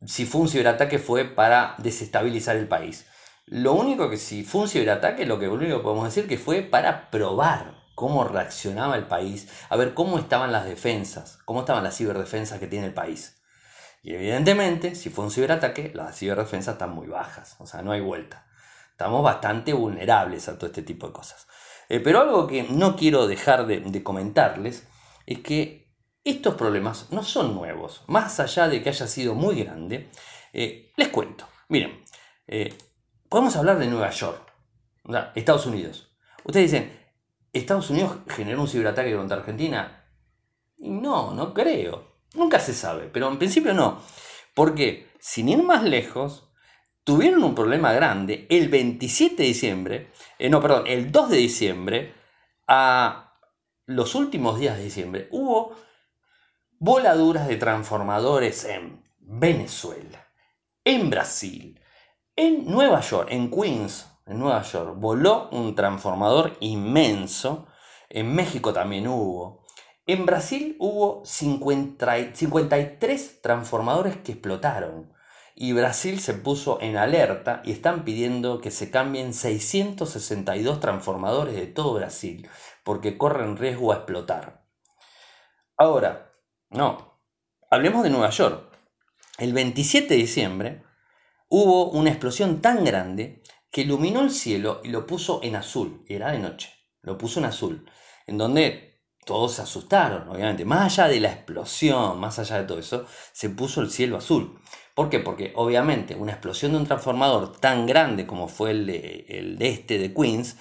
si fue un ciberataque fue para desestabilizar el país. Lo único que si fue un ciberataque, lo que único podemos decir que fue para probar cómo reaccionaba el país, a ver cómo estaban las defensas, cómo estaban las ciberdefensas que tiene el país. Y evidentemente, si fue un ciberataque, las ciberdefensas están muy bajas, o sea, no hay vuelta. Estamos bastante vulnerables a todo este tipo de cosas. Eh, pero algo que no quiero dejar de, comentarles es que estos problemas no son nuevos. Más allá de que haya sido muy grande, eh, les cuento. Miren, eh, podemos hablar de Nueva York, Estados Unidos. Ustedes dicen, ¿Estados Unidos generó un ciberataque contra Argentina? No, no creo. Nunca se sabe, pero en principio no. Porque, sin ir más lejos, tuvieron un problema grande el 27 de diciembre, eh, no, perdón, el 2 de diciembre, a los últimos días de diciembre, hubo voladuras de transformadores en Venezuela, en Brasil, en Nueva York, en Queens, en Nueva York, voló un transformador inmenso. En México también hubo. En Brasil hubo 53 transformadores que explotaron. Y Brasil se puso en alerta y están pidiendo que se cambien 662 transformadores de todo Brasil porque corren riesgo a explotar. Ahora, no, hablemos de Nueva York. El 27 de diciembre hubo una explosión tan grande que iluminó el cielo y lo puso en azul, era de noche, lo puso en azul, en donde todos se asustaron, obviamente, más allá de la explosión, más allá de todo eso, se puso el cielo azul. ¿Por qué? Porque obviamente una explosión de un transformador tan grande como fue el el de este de Queens,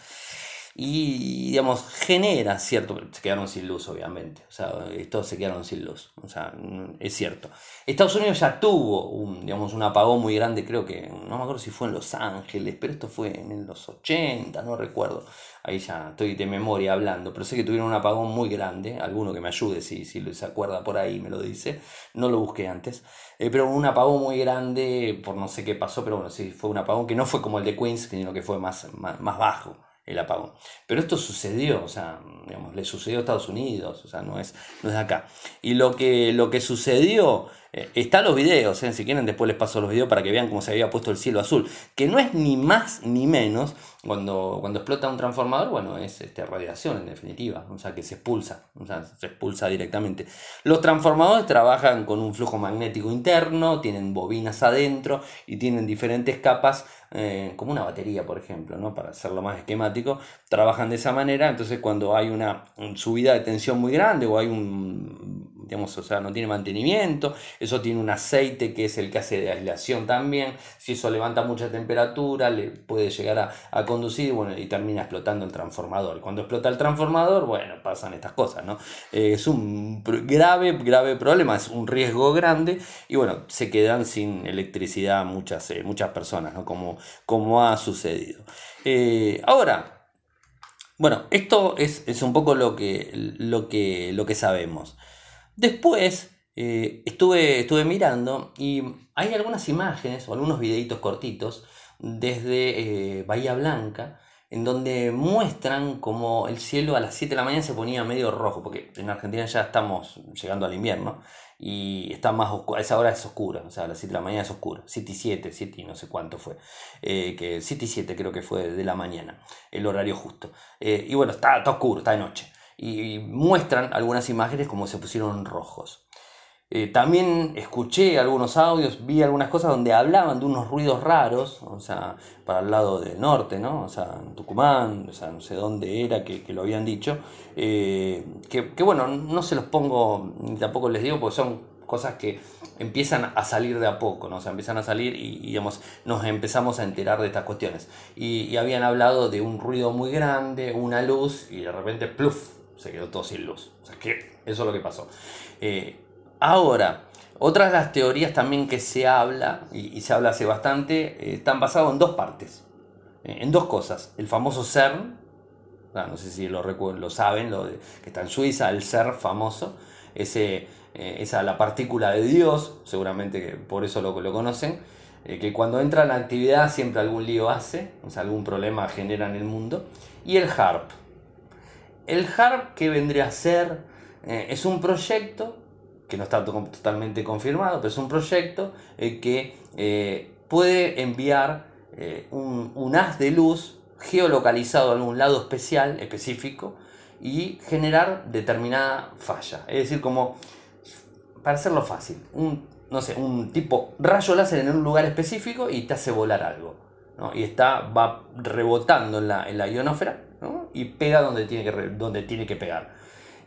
y digamos genera cierto se quedaron sin luz obviamente. O sea estos se quedaron sin luz. O sea es cierto. Estados Unidos ya tuvo un digamos un apagón muy grande creo que no me acuerdo si fue en Los Ángeles pero esto fue en los 80 no recuerdo. Ahí ya estoy de memoria hablando pero sé que tuvieron un apagón muy grande. Alguno que me ayude si, si se acuerda por ahí me lo dice. No lo busqué antes. Eh, pero un apagón muy grande por no sé qué pasó pero bueno sí fue un apagón que no fue como el de Queens sino que fue más, más bajo el apagón. Pero esto sucedió, o sea, digamos, le sucedió a Estados Unidos, o sea, no es, no es acá. Y lo que, lo que sucedió eh, está los videos, eh, si quieren después les paso los videos para que vean cómo se había puesto el cielo azul, que no es ni más ni menos, cuando, cuando explota un transformador, bueno, es este, radiación en definitiva, o sea que se expulsa, o sea, se expulsa directamente. Los transformadores trabajan con un flujo magnético interno, tienen bobinas adentro y tienen diferentes capas, eh, como una batería, por ejemplo, ¿no? para hacerlo más esquemático, trabajan de esa manera, entonces cuando hay una subida de tensión muy grande o hay un digamos, o sea, no tiene mantenimiento, eso tiene un aceite que es el que hace de aislación también, si eso levanta mucha temperatura, le puede llegar a, conducir bueno, y termina explotando el transformador. Cuando explota el transformador, bueno, pasan estas cosas, ¿no? Eh, es un grave, grave problema, es un riesgo grande y bueno, se quedan sin electricidad muchas, eh, muchas personas, ¿no? Como, como ha sucedido. Eh, ahora, bueno, esto es, es, un poco lo que, lo que, lo que sabemos. Después eh, estuve, estuve mirando y hay algunas imágenes o algunos videitos cortitos desde eh, Bahía Blanca, en donde muestran como el cielo a las 7 de la mañana se ponía medio rojo, porque en Argentina ya estamos llegando al invierno y está más oscuro, a esa hora es oscura, o sea, a las 7 de la mañana es oscuro, 7 y 7, 7 y no sé cuánto fue, eh, que 7 y 7 creo que fue de la mañana, el horario justo. Y bueno, está, está oscuro, está de noche. Y, muestran algunas imágenes como se pusieron rojos. Eh, también escuché algunos audios, vi algunas cosas donde hablaban de unos ruidos raros, o sea, para el lado del norte, ¿no? O sea, en Tucumán, o sea, no sé dónde era que, lo habían dicho. Eh, que, que, bueno, no se los pongo, ni tampoco les digo, porque son cosas que empiezan a salir de a poco, ¿no? O sea, empiezan a salir y, digamos, nos empezamos a enterar de estas cuestiones. Y, habían hablado de un ruido muy grande, una luz, y de repente, pluf, se quedó todo sin luz. O sea, que eso es lo que pasó. Eh, Ahora, otras las teorías también que se habla, y, se habla hace bastante, eh, están basadas en dos partes, eh, en dos cosas. El famoso CERN, ah, no sé si lo, lo saben, lo que está en Suiza, el CERN famoso, ese, esa la partícula de Dios, seguramente por eso lo, lo conocen, que cuando entra en la actividad siempre algún lío hace, o sea, algún problema genera en el mundo. Y el HARP. El HARP, que vendría a ser? es un proyecto que no está totalmente confirmado, pero es un proyecto eh, que eh, puede enviar eh, un, haz de luz geolocalizado a algún lado especial, específico, y generar determinada falla. Es decir, como, para hacerlo fácil, un, no sé, un tipo rayo láser en un lugar específico y te hace volar algo. Y está, va rebotando en la, en la ionósfera y pega donde tiene, que, donde tiene que pegar.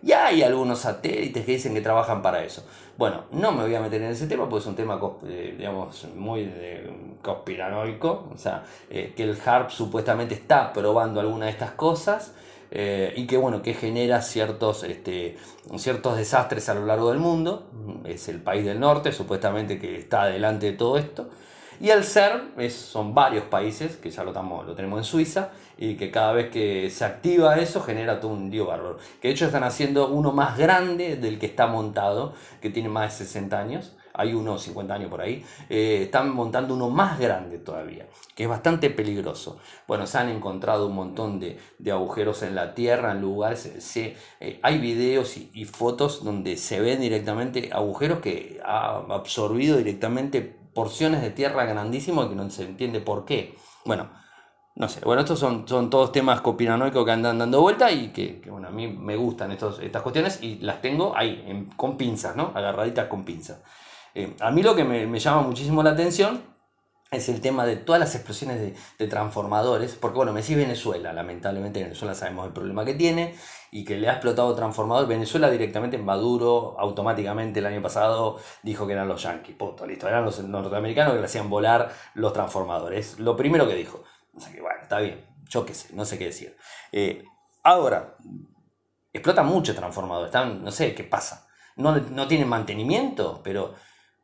Y hay algunos satélites que dicen que trabajan para eso. Bueno, no me voy a meter en ese tema porque es un tema, eh, digamos, muy eh, conspiranoico. O sea, eh, que el HARP supuestamente está probando alguna de estas cosas. y que bueno, que genera ciertos, este, ciertos desastres a lo largo del mundo. Es el país del norte, supuestamente que está delante de todo esto. Y el CERN es, son varios países, que ya lo, lo tenemos en Suiza, y que cada vez que se activa eso genera todo un lío bárbaro. Que de hecho están haciendo uno más grande del que está montado, que tiene más de 60 años. Hay uno 50 años por ahí. Eh, están montando uno más grande todavía, que es bastante peligroso. Bueno, se han encontrado un montón de, agujeros en la tierra, en lugares. Se, eh, hay videos y, fotos donde se ven directamente agujeros que ha absorbido directamente porciones de tierra grandísimos que no se entiende por qué. Bueno, no sé, bueno, estos son, son todos temas copiranoicos que andan dando vuelta y que, bueno, a mí me gustan estos, estas cuestiones y las tengo ahí, con pinzas, ¿no? Agarraditas con pinzas. Eh, a mí lo que me, llama muchísimo la atención es el tema de todas las explosiones de, transformadores, porque bueno, me decís Venezuela, lamentablemente Venezuela sabemos el problema que tiene y que le ha explotado transformador. Venezuela directamente, Maduro automáticamente el año pasado dijo que eran los yanquis, punto, listo, eran los norteamericanos que le hacían volar los transformadores, lo primero que dijo. O sea que bueno, está bien, yo qué sé, no sé qué decir. Eh, ahora, explota mucho transformador, están, no sé qué pasa. No, no tienen mantenimiento, pero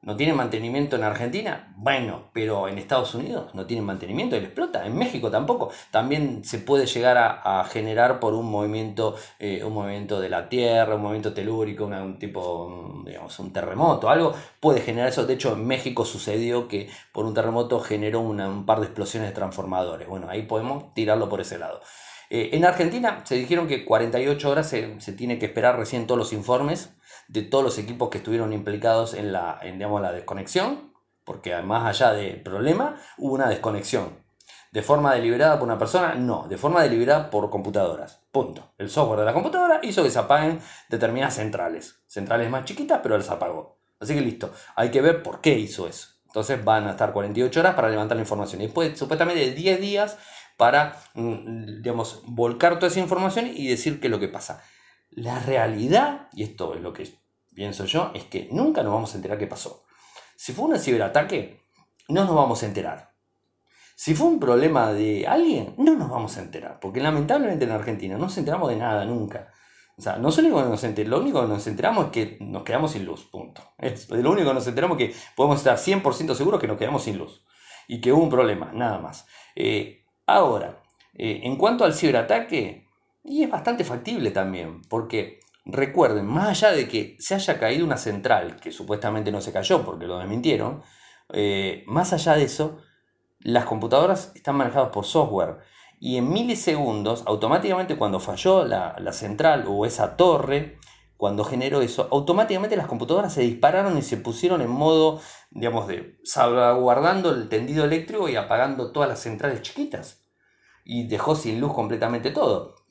no tienen mantenimiento en Argentina, bueno, pero en Estados Unidos no tienen mantenimiento le explota, en México tampoco. También se puede llegar a, generar por un movimiento, eh, un movimiento de la Tierra, un movimiento telúrico, un tipo, digamos, un terremoto, algo puede generar eso. De hecho, en México sucedió que por un terremoto generó un par de explosiones de transformadores. Bueno, ahí podemos tirarlo por ese lado. Eh, en Argentina se dijeron que 48 horas se, se tiene que esperar recién todos los informes de todos los equipos que estuvieron implicados en la, digamos, la desconexión, porque más allá del problema, hubo una desconexión. ¿De forma deliberada por una persona? No, de forma deliberada por computadoras. Punto. El software de la computadora hizo que se apaguen determinadas centrales. Centrales más chiquitas, pero las apagó. Así que listo. Hay que ver por qué hizo eso. Entonces van a estar 48 horas para levantar la información. Y después, supuestamente, 10 días para, mm, digamos, volcar toda esa información y decir qué es lo que pasa. La realidad, y esto es lo que pienso yo, es que nunca nos vamos a enterar qué pasó. Si fue un ciberataque, no nos vamos a enterar. Si fue un problema de alguien, no nos vamos a enterar. Porque lamentablemente en Argentina no nos enteramos de nada nunca. O sea, no solo nos lo único que nos enteramos es que nos quedamos sin luz, punto. Es lo único que nos enteramos es que podemos estar 100% seguros que nos quedamos sin luz. Y que hubo un problema, nada más. Eh, ahora, eh, en cuanto al ciberataque, y es bastante factible también, porque recuerden, más allá de que se haya caído una central, que supuestamente no se cayó porque lo desmintieron, eh, más allá de eso, las computadoras están manejadas por software y en milisegundos, automáticamente cuando falló la, la central o esa torre, cuando generó eso, automáticamente las computadoras se dispararon y se pusieron en modo, digamos, de salvaguardando el tendido eléctrico y apagando todas las centrales chiquitas. Y dejó sin luz completamente todo.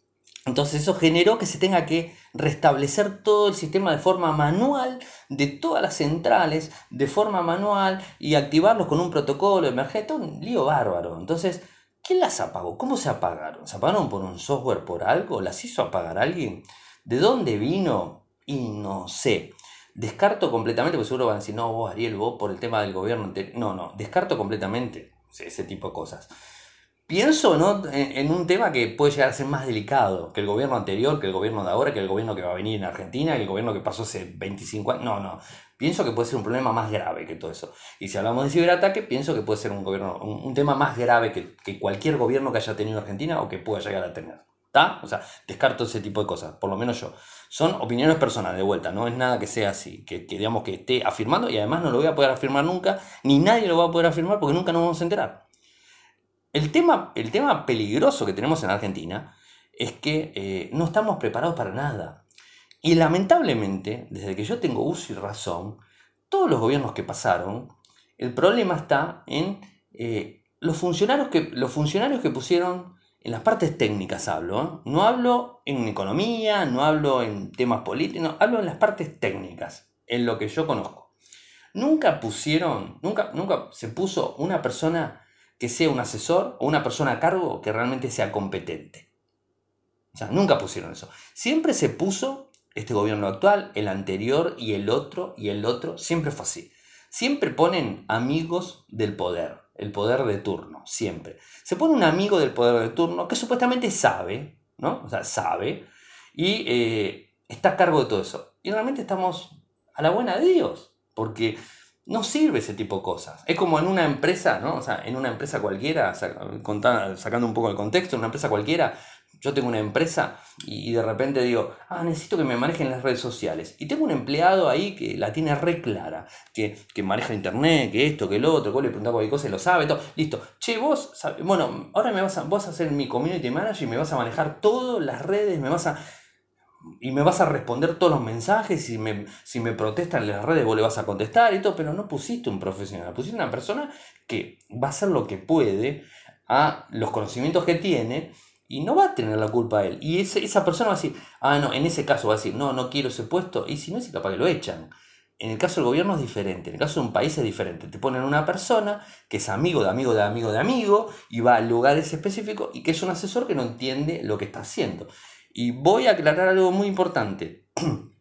Entonces eso generó que se tenga que restablecer todo el sistema de forma manual de todas las centrales, de forma manual y activarlos con un protocolo emergente, un lío bárbaro. Entonces, ¿quién las apagó? ¿Cómo se apagaron? ¿Se apagaron por un software, por algo? ¿Las hizo apagar alguien? ¿De dónde vino? Y no sé. Descarto completamente, porque seguro van a decir, no, vos Ariel, vos por el tema del gobierno. No, no, descarto completamente ese tipo de cosas. Pienso ¿no? en, un tema que puede llegar a ser más delicado que el gobierno anterior, que el gobierno de ahora, que el gobierno que va a venir en Argentina, que el gobierno que pasó hace 25 años. No, no. Pienso que puede ser un problema más grave que todo eso. Y si hablamos de ciberataque, pienso que puede ser un, gobierno, un, tema más grave que, que, cualquier gobierno que haya tenido Argentina o que pueda llegar a tener. ¿Está? O sea, descarto ese tipo de cosas, por lo menos yo. Son opiniones personales, de vuelta, no es nada que sea así, que, que digamos que esté afirmando y además no lo voy a poder afirmar nunca, ni nadie lo va a poder afirmar porque nunca nos vamos a enterar. El tema, el tema peligroso que tenemos en Argentina es que eh, no estamos preparados para nada. Y lamentablemente, desde que yo tengo uso y razón, todos los gobiernos que pasaron, el problema está en eh, los, funcionarios que, los funcionarios que pusieron en las partes técnicas hablo, ¿eh? no hablo en economía, no hablo en temas políticos, hablo en las partes técnicas, en lo que yo conozco. Nunca pusieron, nunca, nunca se puso una persona que sea un asesor o una persona a cargo que realmente sea competente. O sea, nunca pusieron eso. Siempre se puso este gobierno actual, el anterior y el otro y el otro, siempre fue así. Siempre ponen amigos del poder, el poder de turno, siempre. Se pone un amigo del poder de turno que supuestamente sabe, ¿no? O sea, sabe y eh, está a cargo de todo eso. Y realmente estamos a la buena de Dios, porque no sirve ese tipo de cosas. Es como en una empresa, ¿no? O sea, en una empresa cualquiera, sacando un poco el contexto, en una empresa cualquiera, yo tengo una empresa y, de repente digo, ah, necesito que me manejen las redes sociales. Y tengo un empleado ahí que la tiene re clara, que, que maneja internet, que esto, que lo otro, que le pregunta cualquier cosa y lo sabe, todo. Listo. Che, vos, bueno, ahora me vas a, vas a ser mi community manager y me vas a manejar todas las redes, me vas a y me vas a responder todos los mensajes, si me, si me protestan en las redes vos le vas a contestar y todo, pero no pusiste un profesional, pusiste una persona que va a hacer lo que puede a los conocimientos que tiene y no va a tener la culpa él. Y esa persona va a decir, ah, no, en ese caso va a decir, no, no quiero ese puesto, y si no es capaz que lo echan. En el caso del gobierno es diferente, en el caso de un país es diferente. Te ponen una persona que es amigo de amigo de amigo de amigo y va a lugares específicos y que es un asesor que no entiende lo que está haciendo. Y voy a aclarar algo muy importante.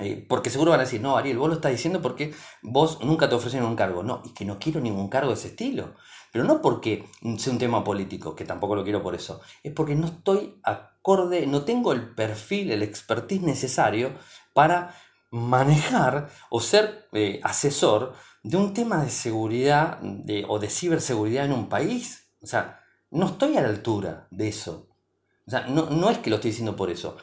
Eh, porque seguro van a decir, no, Ariel, vos lo estás diciendo porque vos nunca te ofrecen un cargo. No, y que no quiero ningún cargo de ese estilo. Pero no porque sea un tema político, que tampoco lo quiero por eso. Es porque no estoy acorde, no tengo el perfil, el expertise necesario para manejar o ser eh, asesor de un tema de seguridad o de ciberseguridad en un país. O sea, no estoy a la altura de eso. O sea, no, es que lo estoy diciendo por eso.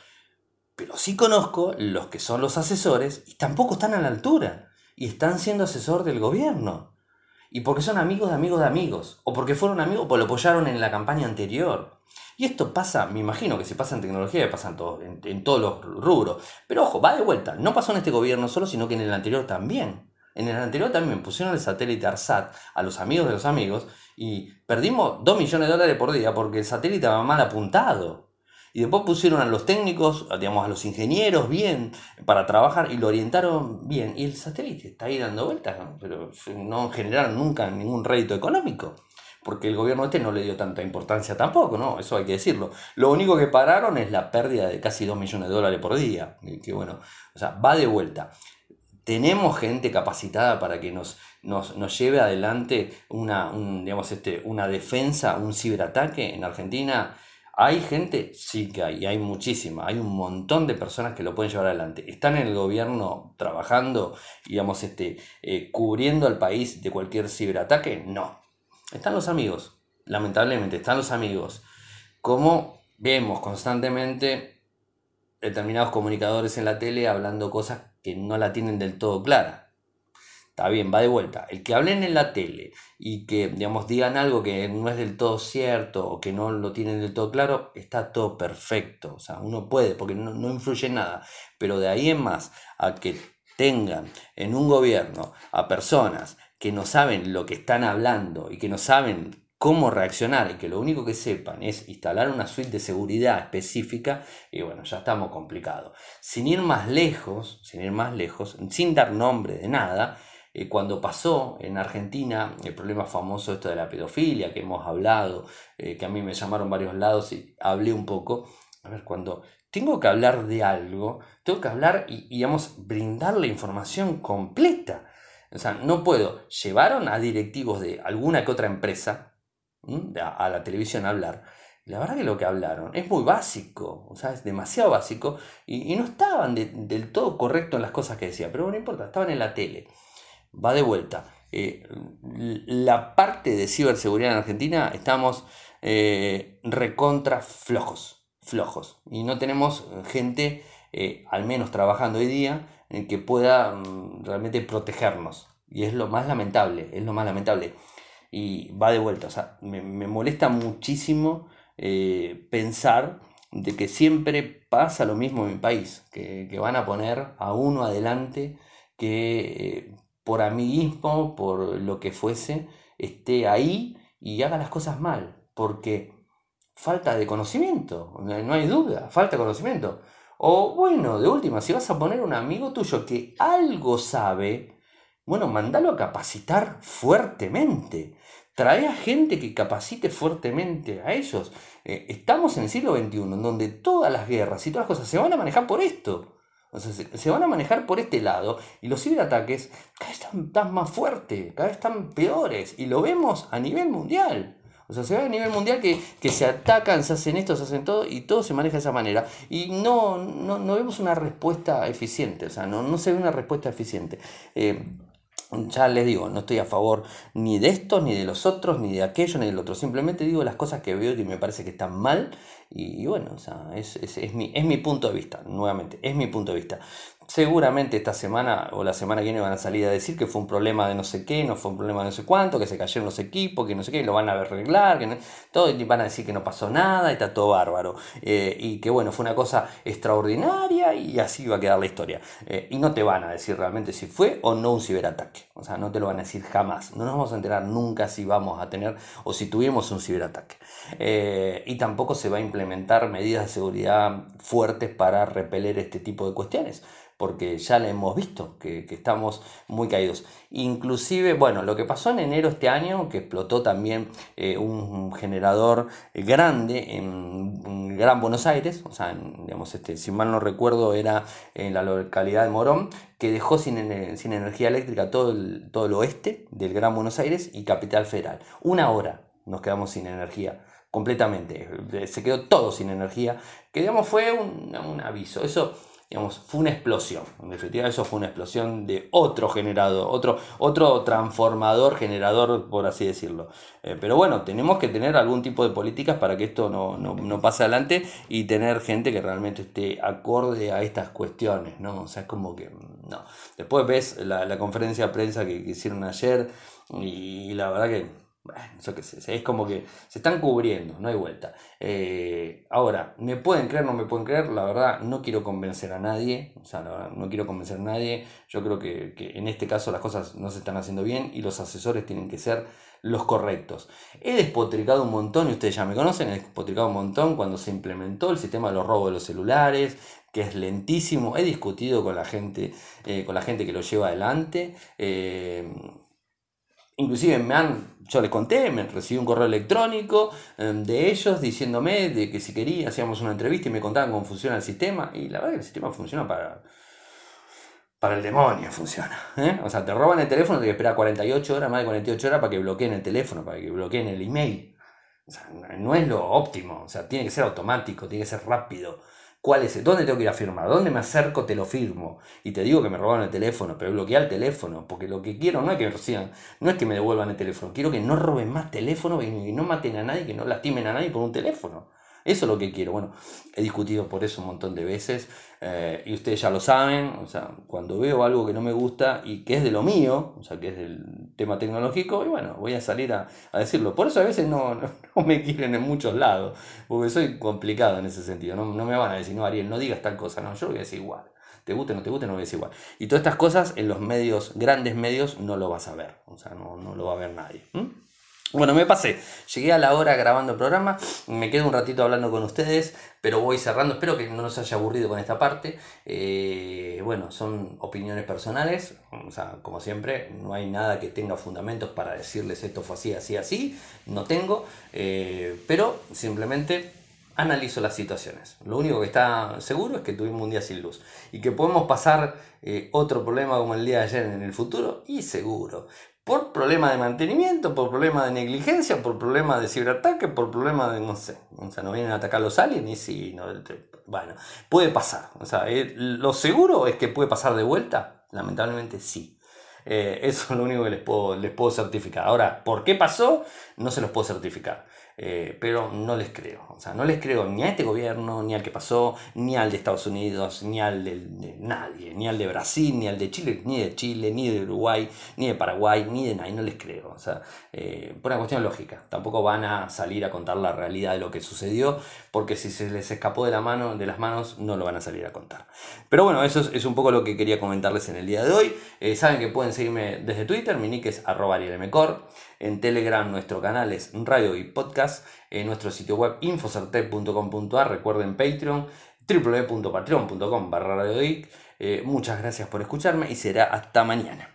Pero sí conozco los que son los asesores y tampoco están a la altura. Y están siendo asesor del gobierno. Y porque son amigos de amigos de amigos. O porque fueron amigos o lo apoyaron en la campaña anterior. Y esto pasa, me imagino que se pasa en tecnología pasa en, en, todos los rubros. Pero ojo, va de vuelta. No pasó en este gobierno solo, sino que en el anterior también. En el anterior también pusieron el satélite ARSAT a los amigos de los amigos y perdimos 2 millones de dólares por día porque el satélite estaba mal apuntado. Y después pusieron a los técnicos, digamos, a los ingenieros bien para trabajar y lo orientaron bien. Y el satélite está ahí dando vueltas, pero no generaron nunca ningún rédito económico. Porque el gobierno este no le dio tanta importancia tampoco, ¿no? Eso hay que decirlo. Lo único que pararon es la pérdida de casi 2 millones de dólares por día. Que bueno, o sea, va de vuelta tenemos gente capacitada para que nos, nos, lleve adelante una, digamos, este, una defensa, un ciberataque en Argentina. ¿Hay gente? Sí que hay, hay muchísima, hay un montón de personas que lo pueden llevar adelante. ¿Están en el gobierno trabajando, digamos, este, eh, cubriendo al país de cualquier ciberataque? No. Están los amigos, lamentablemente, están los amigos. Como vemos constantemente determinados comunicadores en la tele hablando cosas que no la tienen del todo clara. Está bien, va de vuelta. El que hablen en la tele y que, digamos, digan algo que no es del todo cierto o que no lo tienen del todo claro, está todo perfecto. O sea, uno puede, porque no, no influye nada. Pero de ahí en más, a que tengan en un gobierno a personas que no saben lo que están hablando y que no saben cómo reaccionar y que lo único que sepan es instalar una suite de seguridad específica, y bueno, ya estamos complicados. Sin ir más lejos, sin ir más lejos, sin dar nombre de nada, eh, cuando pasó en Argentina el problema famoso esto de la pedofilia que hemos hablado, eh, que a mí me llamaron varios lados y hablé un poco, a ver, cuando tengo que hablar de algo, tengo que hablar y, digamos, brindar la información completa. O sea, no puedo. Llevaron a directivos de alguna que otra empresa a, la televisión hablar. La verdad que lo que hablaron es muy básico, o sea, es demasiado básico y, no estaban del todo correctos en las cosas que decía, pero no importa, estaban en la tele va de vuelta. Eh, la parte de ciberseguridad en Argentina estamos eh, recontra flojos, flojos. Y no tenemos gente, eh, al menos trabajando hoy día, en que pueda mm, realmente protegernos. Y es lo más lamentable, es lo más lamentable. Y va de vuelta, o sea, me, molesta muchísimo pensar de que siempre pasa lo mismo en mi país, que, que van a poner a uno adelante que por amiguismo, por lo que fuese, esté ahí y haga las cosas mal, porque falta de conocimiento, no hay duda, falta de conocimiento. O bueno, de última, si vas a poner un amigo tuyo que algo sabe, bueno, mandalo a capacitar fuertemente. Trae a gente que capacite fuertemente a ellos. Eh, estamos en el siglo XXI, en donde todas las guerras y todas las cosas se van a manejar por esto se, van a manejar por este lado y los ciberataques cada vez están, más fuertes, cada vez están peores y lo vemos a nivel mundial. O sea, se ve a nivel mundial que, se atacan, se hacen esto, se hacen todo y todo se maneja de esa manera. Y no, no, vemos una respuesta eficiente, o sea, no, no se ve una respuesta eficiente. Eh, ya les digo, no estoy a favor ni de estos, ni de los otros, ni de aquello, ni del otro. Simplemente digo las cosas que veo y me parece que están mal. Y, bueno, o sea, es, es, es, mi, es mi punto de vista, nuevamente, es mi punto de vista. Seguramente esta semana o la semana que viene van a salir a decir que fue un problema de no sé qué, no fue un problema de no sé cuánto, que se cayeron los equipos, que no sé qué, lo van a arreglar, que todo, y van a decir que no pasó nada, está todo bárbaro. Eh, y que bueno, fue una cosa extraordinaria y así va a quedar la historia. Eh, y no te van a decir realmente si fue o no un ciberataque. O sea, no te lo van a decir jamás. No nos vamos a enterar nunca si vamos a tener o si tuvimos un ciberataque. Eh, y tampoco se va a implementar medidas de seguridad fuertes para repeler este tipo de cuestiones porque ya la hemos visto, que, estamos muy caídos. Inclusive, bueno, lo que pasó en enero este año, que explotó también eh, un generador grande en, Gran Buenos Aires, o sea, digamos, este, si mal no recuerdo, era en la localidad de Morón, que dejó sin, sin energía eléctrica todo el, todo el oeste del Gran Buenos Aires y Capital Federal. Una hora nos quedamos sin energía completamente. Se quedó todo sin energía, que digamos fue un, un aviso. Eso digamos, fue una explosión. En definitiva, eso fue una explosión de otro generador, otro, otro transformador, generador, por así decirlo. Eh, pero bueno, tenemos que tener algún tipo de políticas para que esto no, pase adelante y tener gente que realmente esté acorde a estas cuestiones, ¿no? O sea, es como que, no. Después ves la, conferencia de prensa que, que hicieron ayer y la verdad que bueno, eso que sé, es como que se están cubriendo, no hay vuelta. Eh, ahora, ¿me pueden creer, no me pueden creer? La verdad, no quiero convencer a nadie, o sea, no quiero convencer a nadie. Yo creo que, en este caso las cosas no se están haciendo bien y los asesores tienen que ser los correctos. He despotricado un montón, y ustedes ya me conocen, he despotricado un montón cuando se implementó el sistema de los robos de los celulares, que es lentísimo. He discutido con la gente, eh, con la gente que lo lleva adelante. Eh, Inclusive me han, yo les conté, me recibí un correo electrónico em, de ellos diciéndome de que si quería hacíamos una entrevista y me contaban cómo funciona el sistema. Y la verdad que el sistema funciona para, para el demonio, funciona. ¿eh? O sea, te roban el teléfono, te que esperar 48 horas, más de 48 horas para que bloqueen el teléfono, para que bloqueen el email. O sea, no es lo óptimo, o sea, tiene que ser automático, tiene que ser rápido. ¿Cuál es? ¿Dónde tengo que ir a firmar? ¿Dónde me acerco? Te lo firmo. Y te digo que me robaron el teléfono, pero bloquea el teléfono, porque lo que quiero no es que me reciban, no es que me devuelvan el teléfono, quiero que no roben más teléfono y no maten a nadie, que no lastimen a nadie por un teléfono. Eso es lo que quiero. Bueno, he discutido por eso un montón de veces eh, y ustedes ya lo saben. O sea, cuando veo algo que no me gusta y que es de lo mío, o sea, que es del tema tecnológico, y bueno, voy a salir a, decirlo. Por eso a veces no, no, me quieren en muchos lados, porque soy complicado en ese sentido. No, no me van a decir, no, Ariel, no digas tal cosa. No, yo voy a decir igual te guste o no te guste, no lo ves igual. Y todas estas cosas en los medios, grandes medios, no lo vas a ver. O sea, no, no lo va a ver nadie. Bueno, me pasé. Llegué a la hora grabando el programa. Me quedo un ratito hablando con ustedes, pero voy cerrando. Espero que no nos haya aburrido con esta parte. Eh, bueno, son opiniones personales. O sea, como siempre, no hay nada que tenga fundamentos para decirles esto fue así, así, así. No tengo. Eh, pero simplemente analizo las situaciones. Lo único que está seguro es que tuvimos un día sin luz y que podemos pasar eh, otro problema como el día de ayer en el futuro y seguro. Por problema de mantenimiento, por problema de negligencia, por problema de ciberataque, por problema de, no sé, o sea, nos vienen a atacar los aliens y sí, no, bueno, puede pasar. O sea, eh, lo seguro es que puede pasar de vuelta, lamentablemente sí. Eh, eso es lo único que les puedo certificar. Ahora, ¿por qué pasó? No se los puedo certificar. Eh, pero no les creo. O sea, no les creo ni a este gobierno, ni al que pasó, ni al de Estados Unidos, ni al de, nadie, ni al de Brasil, ni al de Chile, ni de Chile, ni de Uruguay, ni de Paraguay, ni de nadie. No les creo. O sea, eh, por una cuestión lógica. Tampoco van a salir a contar la realidad de lo que sucedió, porque si se les escapó de, la mano, de las manos, no lo van a salir a contar. Pero bueno, eso es, un poco lo que quería comentarles en el día de hoy. Eh, saben que pueden seguirme desde Twitter, mi nick es arroba en Telegram nuestro canal es Radio y Podcast. En nuestro sitio web infocertec.com.ar. Recuerden Patreon www.patreon.com barra Radio eh, muchas gracias por escucharme y será hasta mañana.